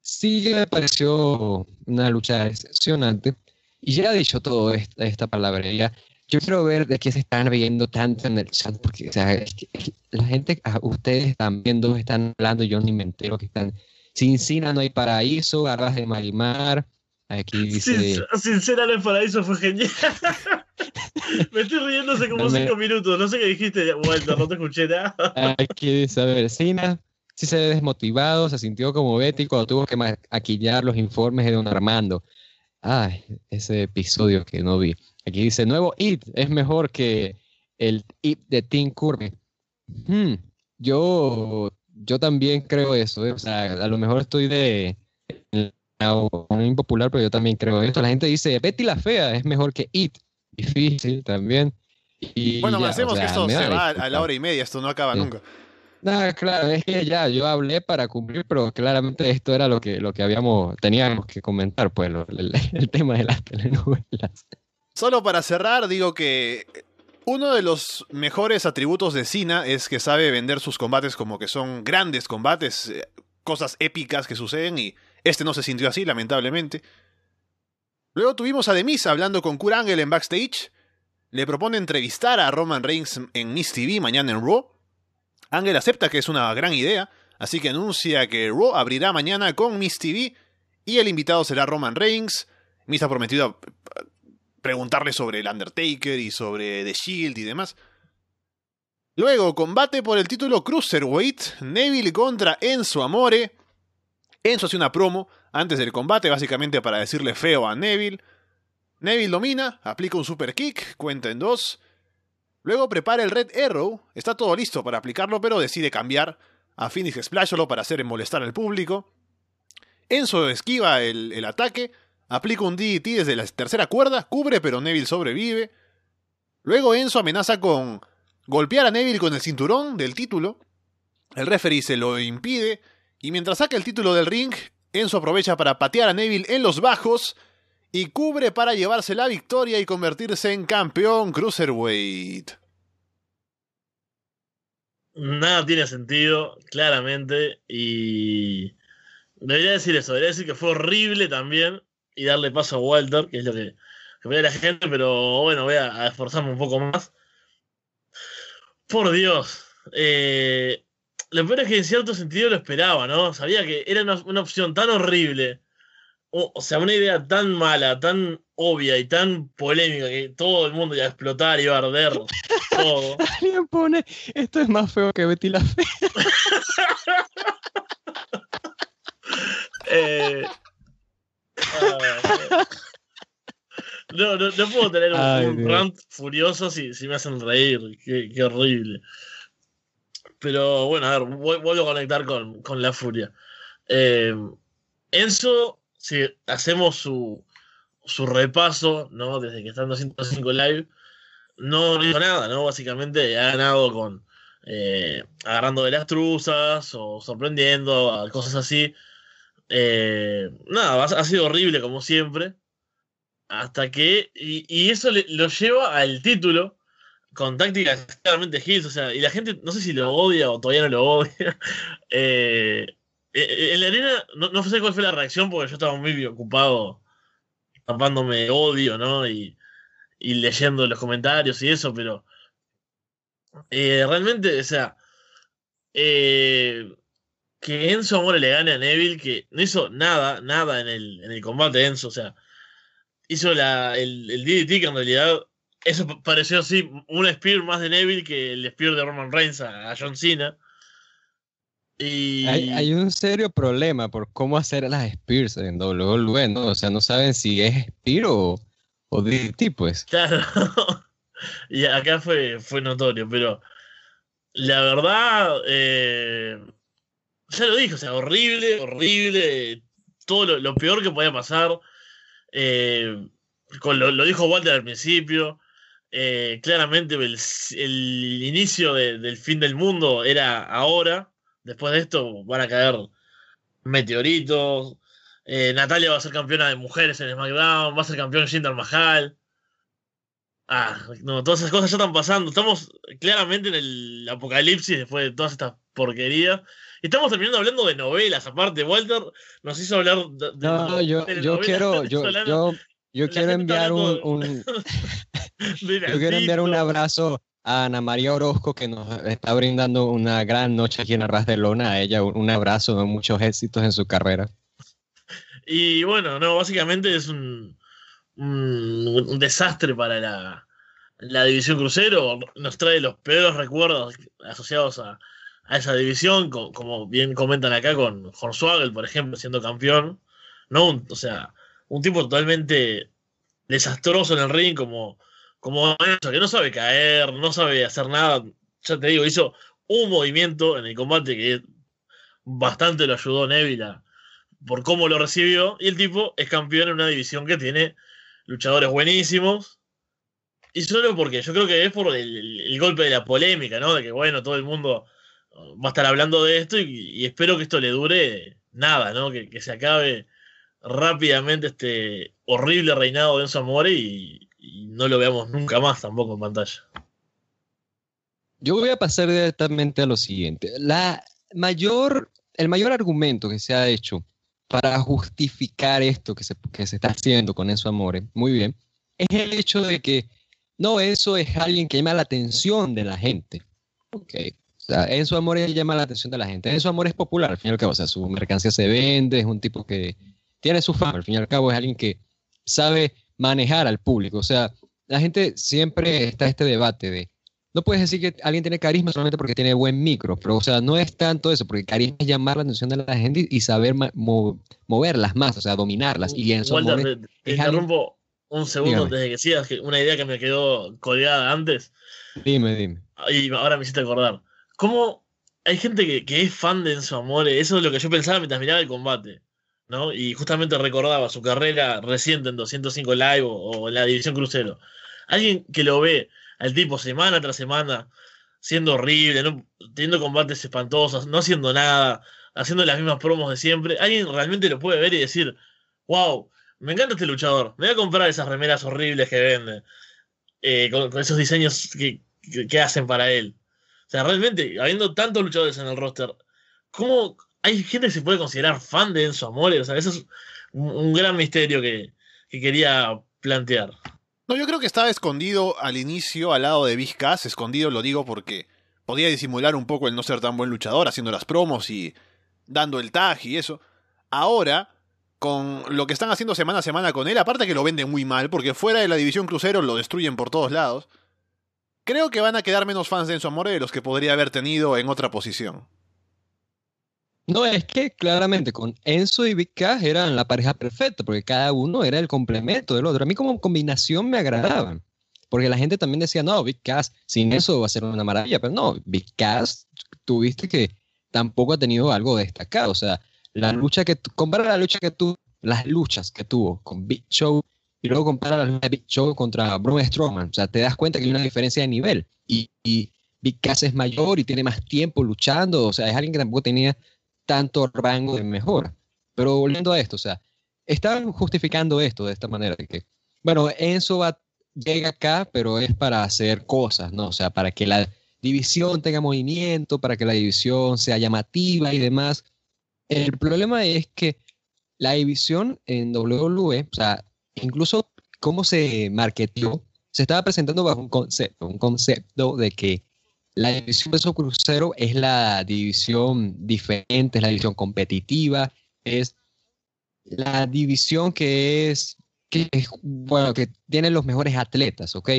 sí me pareció una lucha decepcionante. Y ya he dicho todo esta, esta palabrería yo quiero ver de qué se están riendo tanto en el chat, porque o sea, la gente, ustedes están viendo, están hablando, yo ni me entero que están. Sin Cina no hay paraíso, garras de Marimar. Aquí dice. Sin, Cina no hay paraíso fue genial. me estoy riendo hace como cinco minutos. No sé qué dijiste, Walter, no te escuché nada. Aquí dice, a ver, Cina sí se ve desmotivado, se sintió como Betty cuando tuvo que maquillar los informes de Don Armando. Ay, ese episodio que no vi. Aquí dice, nuevo IT es mejor que el IT de Tim Curry. Hmm, yo, yo también creo eso. ¿eh? O sea, a lo mejor estoy de impopular, pero yo también creo esto. La gente dice, Betty la Fea es mejor que IT. Difícil también. Y bueno, hacemos que esto se va a la hora y media, esto no acaba nunca. No, claro, es que ya yo hablé para cumplir, pero claramente esto era lo que, lo que habíamos, teníamos que comentar, pues, el tema de las telenovelas. Solo para cerrar, digo que uno de los mejores atributos de Cena es que sabe vender sus combates como que son grandes combates, eh, cosas épicas que suceden y este no se sintió así, lamentablemente. Luego tuvimos a Demis hablando con Kurt Angle en backstage. Le propone entrevistar a Roman Reigns en Miss TV mañana en Raw. Angle acepta que es una gran idea, así que anuncia que Raw abrirá mañana con Miss TV y el invitado será Roman Reigns. Miss ha prometido preguntarle sobre el Undertaker y sobre The Shield y demás. Luego, combate por el título Cruiserweight, Neville contra Enzo Amore. Enzo hace una promo antes del combate, básicamente para decirle feo a Neville. Neville domina, aplica un super kick, cuenta en dos. Luego prepara el Red Arrow, está todo listo para aplicarlo, pero decide cambiar a Phoenix Splash solo para hacer molestar al público. Enzo esquiva el, el ataque, Aplica un DDT desde la tercera cuerda, cubre pero Neville sobrevive. Luego Enzo amenaza con golpear a Neville con el cinturón del título. El referee se lo impide y mientras saca el título del ring, Enzo aprovecha para patear a Neville en los bajos y cubre para llevarse la victoria y convertirse en campeón cruiserweight. Nada tiene sentido, claramente, y debería decir eso, debería decir que fue horrible también, y darle paso a Walter, que es lo que, que ve la gente, pero bueno, voy a, esforzarme un poco más. Por Dios. Eh, lo peor es que en cierto sentido lo esperaba, ¿no? Sabía que era una, opción tan horrible, o, sea, una idea tan mala, tan obvia y tan polémica que todo el mundo iba a explotar, iba a arder todo. Alguien pone, esto es más feo que Betty la Fe. eh, no, no, no, puedo tener un, rant furioso si, si, me hacen reír. Qué, qué, horrible. Pero bueno, a ver, vuelvo a conectar con, con la furia. Eh, Enzo si hacemos su, su repaso, ¿no? Desde que está en 205 Live, no hizo nada, ¿no? Básicamente ha ganado con eh, agarrando de las truzas o sorprendiendo, cosas así. Eh, nada, ha, sido horrible como siempre. Hasta que. Y, eso lo lleva al título con tácticas claramente Hills. O sea, y la gente no sé si lo odia o todavía no lo odia. Eh, en la arena, no, no sé cuál fue la reacción porque yo estaba muy ocupado tapándome odio, ¿no? Y, y leyendo los comentarios y eso, pero eh, realmente, o sea, eh, que Enzo Amore le gane a Neville, que no hizo nada, nada en el, en el combate Enzo, o sea, hizo la, el, el DDT que en realidad, eso pareció así, un Spear más de Neville que el Spear de Roman Reigns a, John Cena. Y... Hay, hay, un serio problema por cómo hacer las Spears en WWE, ¿no? O sea, no saben si es Spear o, o DDT, pues. Claro. y acá fue, fue notorio, pero la verdad, eh, ya lo dije, o sea, horrible, horrible, todo lo, peor que podía pasar. Eh, lo, dijo Walter al principio. Eh, claramente el, inicio del fin del mundo era ahora. Después de esto van a caer meteoritos. Natalia va a ser campeona de mujeres en SmackDown. Va a ser campeón Jinder Mahal. Ah, no, todas esas cosas ya están pasando. Estamos claramente en el apocalipsis después de todas estas porquerías. Estamos terminando hablando de novelas. Aparte, Walter nos hizo hablar de. no, yo, yo quiero, yo, yo, yo quiero enviar un, yo quiero enviar un abrazo a Ana María Orozco que nos está brindando una gran noche aquí en Arras de Lona. A ella un abrazo, muchos éxitos en su carrera. Y bueno, no, básicamente es un un, desastre para la, división crucero, nos trae los peores recuerdos asociados a, esa división, como, bien comentan acá con Hornswagel, por ejemplo, siendo campeón, ¿no? o sea, un tipo totalmente desastroso en el ring, como, como eso, que no sabe caer, no sabe hacer nada, ya te digo, hizo un movimiento en el combate que bastante lo ayudó Neville por cómo lo recibió, y el tipo es campeón en una división que tiene luchadores buenísimos. Y solo porque yo creo que es por el, golpe de la polémica, ¿no? De que, bueno, todo el mundo va a estar hablando de esto y, espero que esto le dure nada, ¿no? Que, se acabe rápidamente este horrible reinado de Enzo Amore y, y, no lo veamos nunca más tampoco en pantalla. Yo voy a pasar directamente a lo siguiente. La mayor, el mayor argumento que se ha hecho para justificar esto que se, que se está haciendo con Enzo Amore, muy bien, es el hecho de que no, eso es alguien que llama la atención de la gente. Ok. Sea, Enzo Amore llama la atención de la gente. Enzo Amore es popular, al fin y al cabo. O sea, su mercancía se vende, es un tipo que tiene su fama. Al fin y al cabo, es alguien que sabe manejar al público. O sea, la gente siempre está este debate de no puedes decir que alguien tiene carisma solamente porque tiene buen micro, pero o sea, no es tanto eso, porque carisma es llamar la atención de la gente y saber moverlas más, o sea, dominarlas. Y en te, interrumpo un segundo desde que que una idea que me quedó colgada antes. Dime, dime. Y ahora me hiciste acordar. ¿Cómo hay gente que, es fan de Enzo Amore? Eso es lo que yo pensaba mientras miraba el combate. ¿no? Y justamente recordaba su carrera reciente en 205 Live o, la División Crucero. Alguien que lo ve al tipo semana tras semana, siendo horrible, teniendo combates espantosos, no haciendo nada, haciendo las mismas promos de siempre, alguien realmente lo puede ver y decir, wow, me encanta este luchador, me voy a comprar esas remeras horribles que vende, eh, con, esos diseños que, hacen para él. O sea, realmente, habiendo tantos luchadores en el roster, ¿cómo hay gente que se puede considerar fan de Enzo Amore? O sea, eso es un, gran misterio que quería plantear. No, yo creo que estaba escondido al inicio al lado de Vizcas. Escondido lo digo porque podía disimular un poco el no ser tan buen luchador, haciendo las promos y dando el tag y eso. Ahora, con lo que están haciendo semana a semana con él, aparte que lo venden muy mal, porque fuera de la división crucero lo destruyen por todos lados, creo que van a quedar menos fans de Enzo Amore de los que podría haber tenido en otra posición. No, es que claramente con Enzo y Big Cash eran la pareja perfecta, porque cada uno era el complemento del otro. A mí como combinación me agradaban, porque la gente también decía, no, Big Cash, sin eso va a ser una maravilla, pero no, Big Cash, tuviste que tampoco ha tenido algo destacado. O sea, la lucha que, compara la lucha que tú las luchas que tuvo con Big Show y luego compara de Big Show contra Braun Strowman. O sea, te das cuenta que hay una diferencia de nivel. Y, y Big Cass es mayor y tiene más tiempo luchando. O sea, es alguien que tampoco tenía tanto rango de mejora. Pero volviendo a esto, o sea, estaban justificando esto de esta manera, de que, bueno, Enzo va, llega acá, pero es para hacer cosas, ¿no? O sea, para que la división tenga movimiento, para que la división sea llamativa y demás. El problema es que la división en WWE, o sea, incluso cómo se marketeó, se estaba presentando bajo un concepto, un concepto de que la división peso crucero es la división diferente, es la división competitiva, es la división que es, que bueno, que tiene los mejores atletas, ¿ok?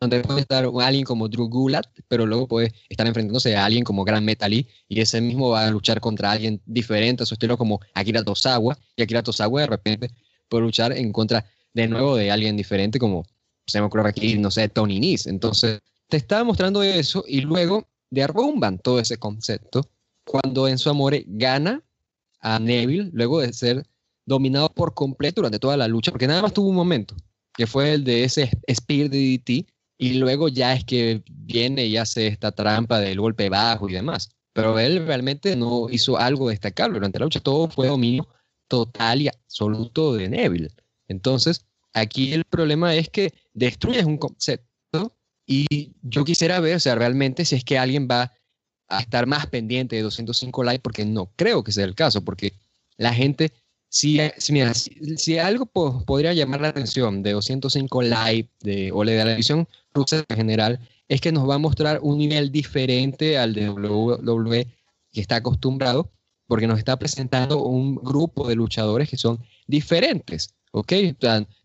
Donde puede estar alguien como Drew Gulak, pero luego puede estar enfrentándose a alguien como Gran Metali y ese mismo va a luchar contra alguien diferente a su estilo como Akira Tosawa y Akira Tosawa de repente puede luchar en contra de nuevo de alguien diferente como se me ocurre aquí, no sé, Tony Nese. Entonces, te estaba mostrando eso y luego derrumban todo ese concepto cuando Enzo Amore gana a Neville luego de ser dominado por completo durante toda la lucha, porque nada más tuvo un momento, que fue el de ese Spear de DDT, y luego ya es que viene y hace esta trampa del golpe bajo y demás. Pero él realmente no hizo algo destacable durante la lucha, todo fue dominio total y absoluto de Neville. Entonces, aquí el problema es que destruyes un concepto y yo quisiera ver, o sea, realmente si es que alguien va a estar más pendiente de 205 likes, porque no creo que sea el caso, porque la gente, si, si, algo podría llamar la atención de 205 likes de, o de la edición rusa en general, es que nos va a mostrar un nivel diferente al de WWE que está acostumbrado, porque nos está presentando un grupo de luchadores que son diferentes, ¿ok?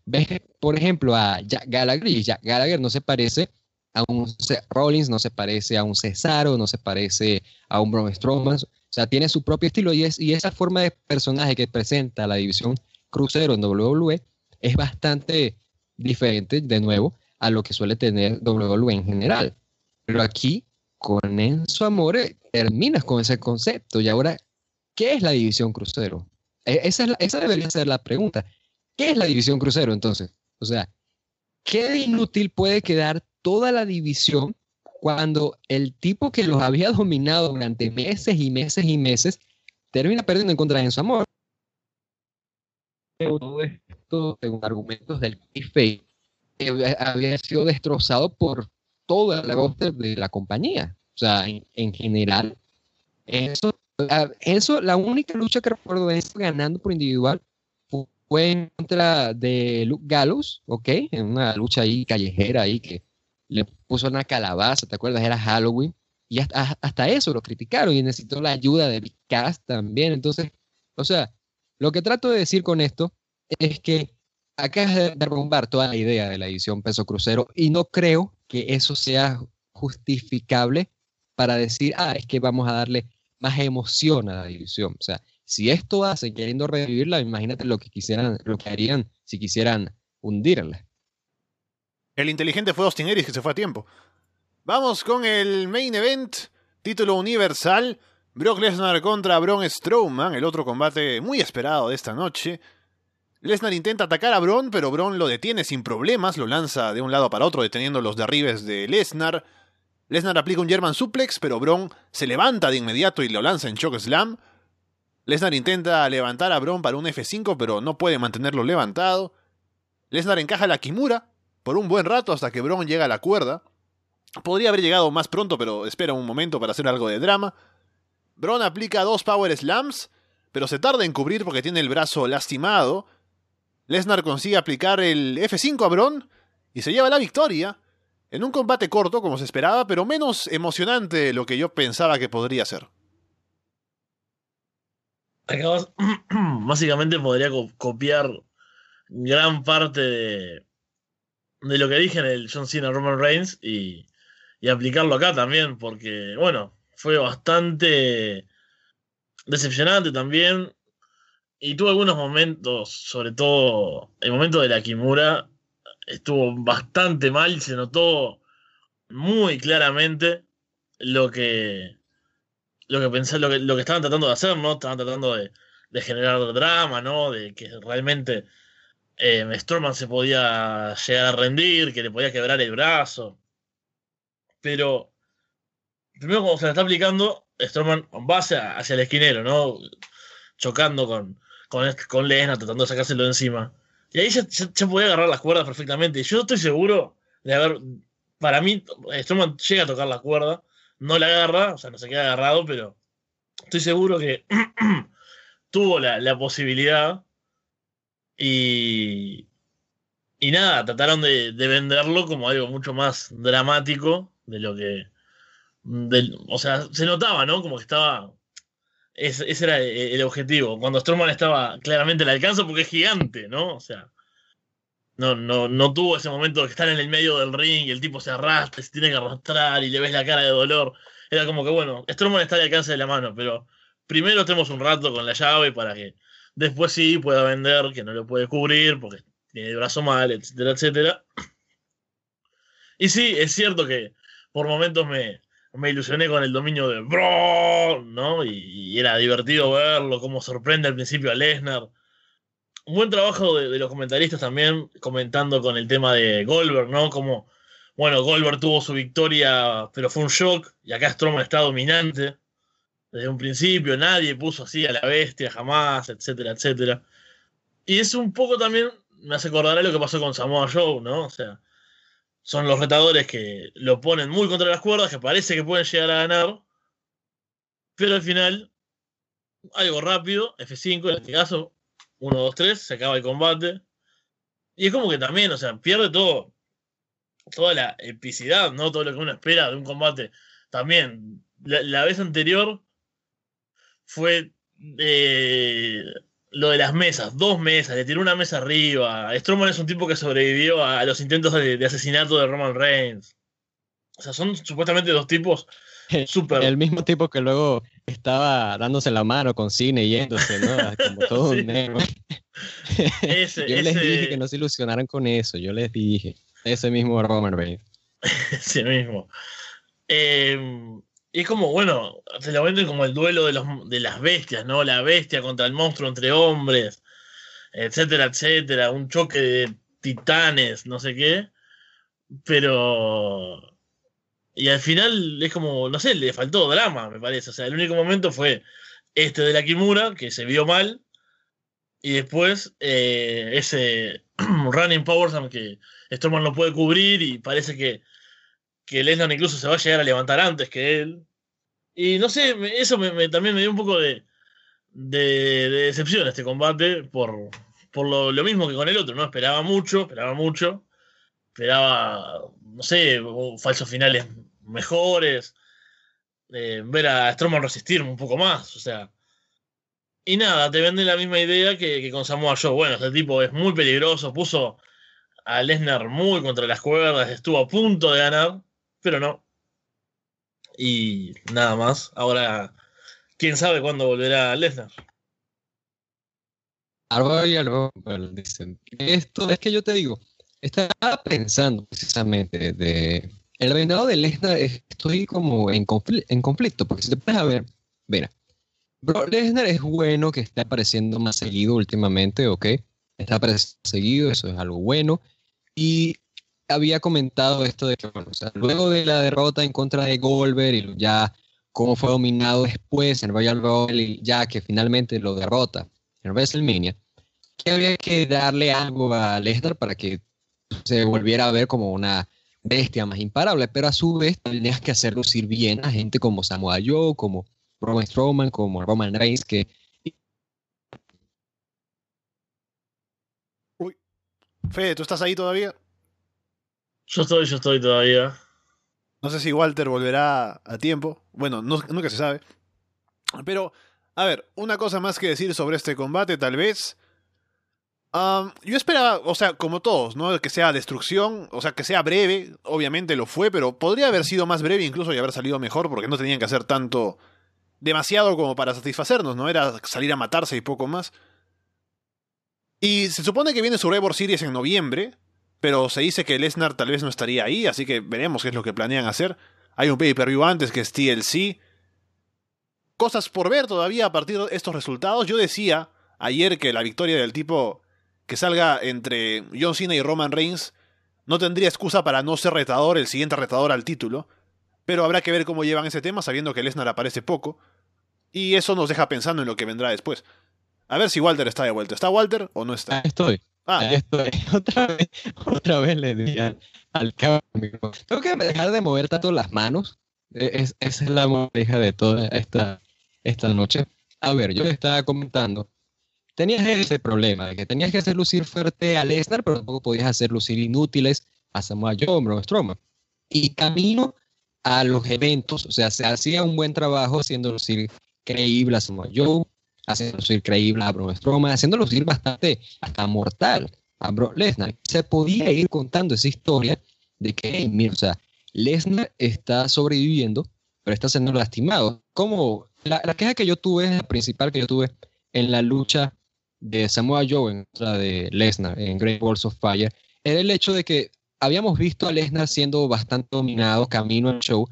ves, por ejemplo, a Jack Gallagher, Jack Gallagher no se parece a un Rollins, no se parece a un Cesaro, no se parece a un Braun Strowman. O sea, tiene su propio estilo y, es, y esa forma de personaje que presenta la división crucero en WWE es bastante diferente, de nuevo, a lo que suele tener WWE en general. Pero aquí, con Enzo Amore, terminas con ese concepto. Y ahora, ¿qué es la división crucero? E, esa, es esa debería ser la pregunta. ¿Qué es la división crucero entonces? O sea, ¿qué inútil puede quedar toda la división cuando el tipo que los había dominado durante meses y meses y meses termina perdiendo en contra de su amor. Todo esto, según argumentos del que había sido destrozado por toda la roster de la compañía. O sea, en, general, eso, eso, la única lucha que recuerdo de eso ganando por individual fue en contra de Luke Gallows, ¿ok? En una lucha ahí callejera ahí que le puso una calabaza, ¿te acuerdas? Era Halloween. Y hasta, eso lo criticaron y necesitó la ayuda de Big también. Entonces, o sea, lo que trato de decir con esto es que acá es de derrumbar toda la idea de la edición peso crucero y no creo que eso sea justificable para decir, ah, es que vamos a darle más emoción a la división. O sea, si esto hace queriendo revivirla, imagínate lo que quisieran, lo que harían si quisieran hundirla. El inteligente fue Austin Aries que se fue a tiempo. Vamos con el main event, título universal. Brock Lesnar contra Braun Strowman, el otro combate muy esperado de esta noche. Lesnar intenta atacar a Braun, pero Braun lo detiene sin problemas, lo lanza de un lado para otro deteniendo los derribes de Lesnar. Lesnar aplica un German suplex, pero Braun se levanta de inmediato y lo lanza en choke slam. Lesnar intenta levantar a Braun para un F5, pero no puede mantenerlo levantado. Lesnar encaja la Kimura, por un buen rato hasta que Braun llega a la cuerda. Podría haber llegado más pronto, pero espera un momento para hacer algo de drama. Braun aplica dos Power Slams, pero se tarda en cubrir porque tiene el brazo lastimado. Lesnar consigue aplicar el F5 a Braun y se lleva la victoria. En un combate corto, como se esperaba, pero menos emocionante de lo que yo pensaba que podría ser. básicamente podría copiar gran parte de, lo que dije en el John Cena Roman Reigns y, aplicarlo acá también, porque, bueno, fue bastante decepcionante también. Y tuvo algunos momentos, sobre todo el momento de la Kimura, estuvo bastante mal, se notó muy claramente lo que lo que pensé, lo que, lo que estaban tratando de hacer, ¿no? Estaban tratando de, generar drama, ¿no? De que realmente eh, se podía llegar a rendir, que le podía quebrar el brazo. Pero, primero como se la está aplicando, Strowman va hacia, hacia el esquinero, ¿no? Chocando con, con, con Lesnar, tratando de sacárselo de encima. Y ahí ya, ya, ya podía agarrar las cuerdas perfectamente. Yo estoy seguro de haber. Para mí, Strowman llega a tocar la cuerda, no la agarra, o sea, no se queda agarrado, pero estoy seguro que tuvo la, la posibilidad y, y nada, trataron de, de, venderlo como algo mucho más dramático de lo que. O sea, se notaba, ¿no? Como que estaba. Ese, ese era el, el objetivo. Cuando Strowman estaba claramente al alcance porque es gigante, ¿no? O sea. No, no, no tuvo ese momento de estar en el medio del ring y el tipo se arrastra, se tiene que arrastrar y le ves la cara de dolor. Era como que, bueno, Strowman está al alcance de la mano, pero primero tenemos un rato con la llave para que después sí pueda vender, que no lo puede cubrir porque tiene el brazo mal, etcétera, etcétera. Y sí, es cierto que por momentos me, me ilusioné con el dominio de Bro, ¿no? Y, era divertido verlo, cómo sorprende al principio a Lesnar. Un buen trabajo de, de, los comentaristas también, comentando con el tema de Goldberg, ¿no? Como, bueno, Goldberg tuvo su victoria, pero fue un shock, y acá Strowman está dominante desde un principio, nadie puso así a la bestia jamás, etcétera, etcétera. Y es un poco también, me hace acordar a lo que pasó con Samoa Joe, ¿no? O sea, son los retadores que lo ponen muy contra las cuerdas, que parece que pueden llegar a ganar, pero al final, algo rápido, F5 en este caso, 1, 2, 3, se acaba el combate. Y es como que también, o sea, pierde todo, toda la epicidad, ¿no? Todo lo que uno espera de un combate. También, la, la vez anterior fue eh, lo de las mesas, dos mesas, le tiró una mesa arriba. Strowman es un tipo que sobrevivió a los intentos de, de asesinato de Roman Reigns. O sea, son supuestamente dos tipos super. El mismo tipo que luego estaba dándose la mano con cine yéndose, ¿no? Como todo un. Ese, yo ese... les dije que no se ilusionaran con eso, yo les dije. Ese mismo Roman Reigns. ese mismo. Eh, es como, bueno, se lo venden como el duelo de, los, de las bestias, ¿no? La bestia contra el monstruo entre hombres, etcétera, etcétera. Un choque de titanes, no sé qué. Pero. Y al final es como, no sé, le faltó drama, me parece. O sea, el único momento fue este de la Kimura, que se vio mal. Y después eh, ese Running Powers que Storman no puede cubrir y parece que que Lesnar incluso se va a llegar a levantar antes que él. Y no sé, eso me, también me dio un poco de, de, de decepción este combate por, por lo, mismo que con el otro, ¿no? Esperaba mucho, esperaba mucho. Esperaba, no sé, falsos finales mejores. Eh, ver a Strowman resistir un poco más, o sea. Y nada, te venden la misma idea que, que con Samoa Joe. Bueno, este tipo es muy peligroso, puso a Lesnar muy contra las cuerdas, estuvo a punto de ganar pero no. Y nada más. Ahora, quién sabe cuándo volverá Lesnar. Algo y algo, dicen. Esto es que yo te digo, estaba pensando precisamente de el reinado de Lesnar, estoy como en, confl en conflicto, porque si te pones a ver, mira, Bro Lesnar es bueno que esté apareciendo más seguido últimamente, ok, está apareciendo seguido, eso es algo bueno, y había comentado esto de que, luego de la derrota en contra de Goldberg y ya cómo fue dominado después en Royal Rumble y ya que finalmente lo derrota en WrestleMania, que había que darle algo a Lesnar para que se volviera a ver como una bestia más imparable, pero a su vez tenías que hacer lucir bien a gente como Samoa Joe, como Roman Strowman, como Roman Reigns, que Uy, Fede, ¿tú estás ahí todavía? Yo estoy, yo estoy todavía. No sé si Walter volverá a tiempo. Bueno, no, nunca se sabe. Pero, a ver, una cosa más que decir sobre este combate, tal vez. Yo esperaba, o sea, como todos, ¿no? Que sea destrucción, o sea, que sea breve, obviamente lo fue, pero podría haber sido más breve incluso y haber salido mejor, porque no tenían que hacer tanto, demasiado como para satisfacernos, ¿no? Era salir a matarse y poco más. Y se supone que viene Survivor Series en noviembre, pero se dice que Lesnar tal vez no estaría ahí, así que veremos qué es lo que planean hacer. Hay un pay-per-view antes que es TLC. cosas por ver todavía a partir de estos resultados. Yo decía ayer que la victoria del tipo que salga entre John Cena y Roman Reigns no tendría excusa para no ser retador, el siguiente retador al título. Pero habrá que ver cómo llevan ese tema, sabiendo que Lesnar aparece poco. Y eso nos deja pensando en lo que vendrá después. A ver si Walter está de vuelta. ¿Está Walter o no está? Estoy. Ah, Ahí estoy. Otra vez, otra vez le di al, al cambio. Tengo que dejar de mover tanto las manos. E- Es, esa es la moraleja de toda esta, esta noche. A ver, yo le estaba comentando. Tenías ese problema de que tenías que hacer lucir fuerte a Lesnar, pero tampoco podías hacer lucir inútiles a Samoa Joe, Strowman. Y camino a los eventos, o sea, se hacía un buen trabajo haciendo lucir creíble a Samoa Joe, haciendo lucir creíble a Braun Strowman, haciendo lucir bastante hasta mortal a Brock Lesnar. Se podía ir contando esa historia de que, hey, mira, o sea, Lesnar está sobreviviendo, pero está siendo lastimado. Como la, la queja que yo tuve, la principal que yo tuve en la lucha de Samoa Joe en contra de Lesnar en Great Balls of Fire, era el hecho de que habíamos visto a Lesnar siendo bastante dominado camino al show,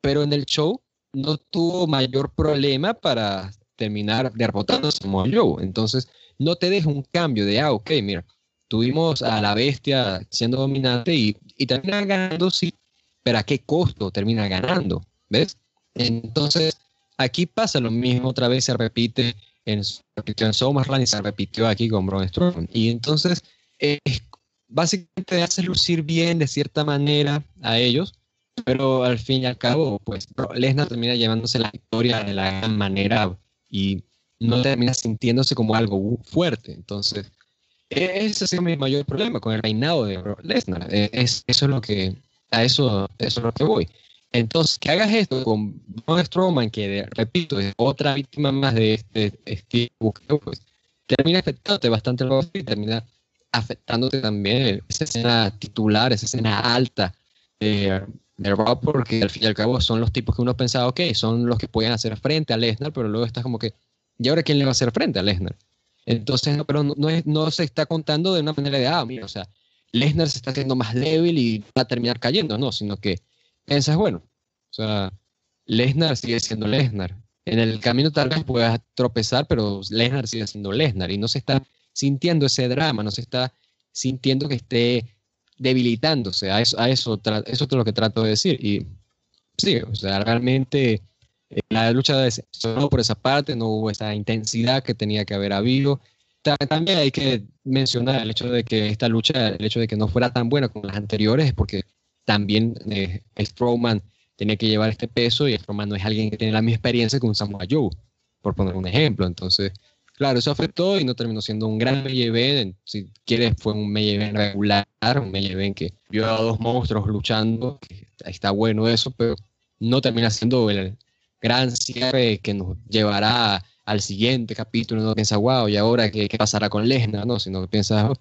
pero en el show no tuvo mayor problema para terminar derrotando a Samoa Joe. Entonces, no te deja un cambio de, ah, ok, mira, tuvimos a la bestia siendo dominante y, y termina ganando, sí, pero ¿a qué costo termina ganando? ¿Ves? Entonces, aquí pasa lo mismo, otra vez se repite en, se repitió en SummerSlam y se repitió aquí con Braun Strowman. Y entonces, es, básicamente hace lucir bien de cierta manera a ellos, pero al fin y al cabo, pues Lesnar termina llevándose la victoria de la gran manera y no termina sintiéndose como algo fuerte. Entonces, ese ha sido mi mayor problema con el reinado de Brock Lesnar. E-, Es, eso es lo que, a eso, eso es lo que voy. Entonces, que hagas esto con Braun Strowman, que repito, es otra víctima más de este estilo, pues termina afectándote bastante el y termina afectándote también esa escena titular, esa escena alta de, de porque al fin y al cabo son los tipos que uno pensaba, ok, son los que pueden hacer frente a Lesnar, pero luego estás como que, ¿y ahora quién le va a hacer frente a Lesnar? Entonces, no, pero no se está contando de una manera de, ah, mira, o sea, Lesnar se está haciendo más débil y va a terminar cayendo, no, sino que piensas, bueno, o sea, Lesnar sigue siendo Lesnar. En el camino tal vez puedas tropezar, pero Lesnar sigue siendo Lesnar y no se está sintiendo ese drama, no se está sintiendo que esté debilitándose. A eso, a eso, eso es lo que trato de decir. Y sí, o sea, realmente eh, la lucha decepcionó por esa parte, no hubo esa intensidad que tenía que haber habido. Ta- También hay que mencionar el hecho de que esta lucha, el hecho de que no fuera tan buena como las anteriores, es porque también eh, Strowman tenía que llevar este peso y Strowman no es alguien que tiene la misma experiencia que un Samoa Joe, por poner un ejemplo. Entonces, claro, eso afectó y no terminó siendo un gran main. Si quieres, fue un main regular, un main que vio a dos monstruos luchando, está bueno eso, pero no termina siendo el gran cierre que nos llevará al siguiente capítulo. No piensa, wow, ¿y ahora qué, pasará con Lesnar? No, sino que piensas, "Oh,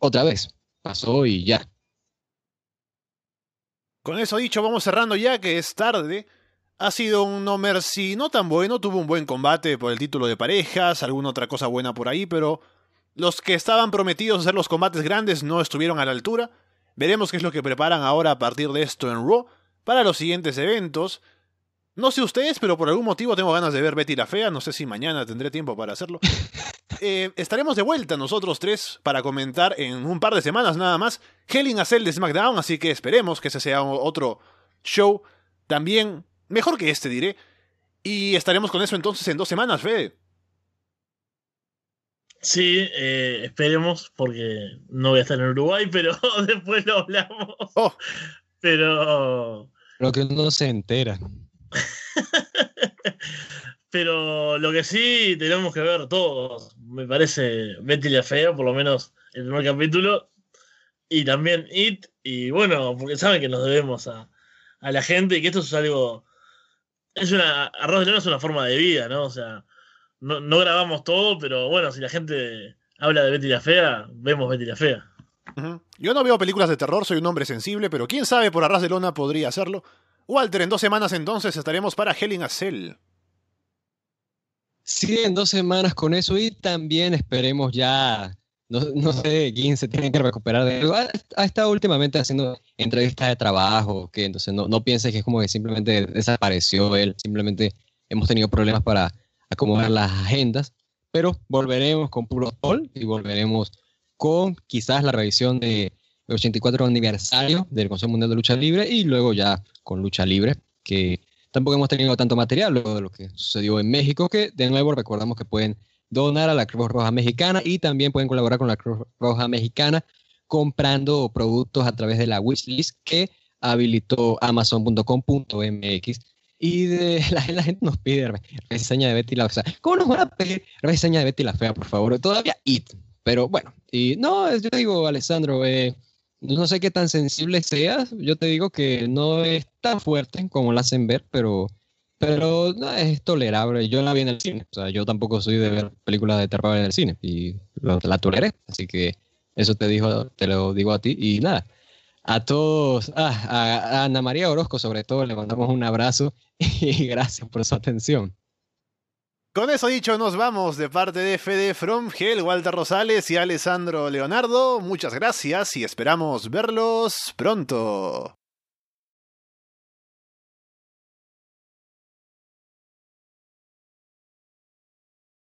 otra vez, pasó y ya. Con eso dicho, vamos cerrando ya que es tarde. Ha sido un No Mercy no tan bueno, tuvo un buen combate por el título de parejas, alguna otra cosa buena por ahí, pero los que estaban prometidos a hacer los combates grandes no estuvieron a la altura. Veremos qué es lo que preparan ahora a partir de esto en Raw para los siguientes eventos. No sé ustedes, pero por algún motivo tengo ganas de ver Betty la Fea, no sé si mañana tendré tiempo para hacerlo. Eh, estaremos de vuelta nosotros tres para comentar en un par de semanas nada más Hell in a Cell de SmackDown, así que esperemos que ese sea otro show también mejor que este, diré. Y estaremos con eso entonces en dos semanas, Fede. Sí, eh, esperemos, porque no voy a estar en Uruguay, pero después lo hablamos. Oh. Pero, Lo que uno se entera. pero lo que sí tenemos que ver todos, me parece Betty la Fea, por lo menos el primer capítulo, y también It, y bueno, porque saben que nos debemos a, a la gente y que esto es algo, es una, Arroz de León es una forma de vida, ¿no? O sea, no, no grabamos todo, pero bueno, si la gente habla de Betty la Fea, vemos Betty la Fea. Yo no veo películas de terror, soy un hombre sensible, pero quién sabe, por arras de lona podría hacerlo. Walter, en dos semanas entonces estaremos para a Cell. Sí, en dos semanas con eso y también esperemos ya, no, no sé quién se tiene que recuperar de algo. Ha, ha estado últimamente haciendo entrevistas de trabajo, que entonces no, no pienses que es como que simplemente desapareció él, simplemente hemos tenido problemas para acomodar las agendas, pero volveremos con Puro Sol y volveremos con quizás la revisión del 84 aniversario del Consejo Mundial de Lucha Libre y luego ya con Lucha Libre, que tampoco hemos tenido tanto material luego de lo que sucedió en México, que de nuevo recordamos que pueden donar a la Cruz Roja Mexicana y también pueden colaborar con la Cruz Roja Mexicana comprando productos a través de la wishlist que habilitó amazon.com.mx y de, la, gente nos pide reseña de Betty la Fea. ¿Cómo nos van a pedir reseña de Betty la Fea, por favor? Todavía IT. Pero bueno, y no, yo digo, Alessandro, eh, no sé qué tan sensible seas. Yo te digo que no es tan fuerte como la hacen ver, pero, pero no, es tolerable. Yo la vi en el cine. O sea, yo tampoco soy de ver películas de terror en el cine y la toleré. Así que eso te, dijo, te lo digo a ti. Y nada, a todos, ah, a, Ana María Orozco sobre todo, le mandamos un abrazo y gracias por su atención. Con eso dicho, nos vamos de parte de Fede From Hell, Walter Rosales y Alessandro Leonardo. Muchas gracias y esperamos verlos pronto.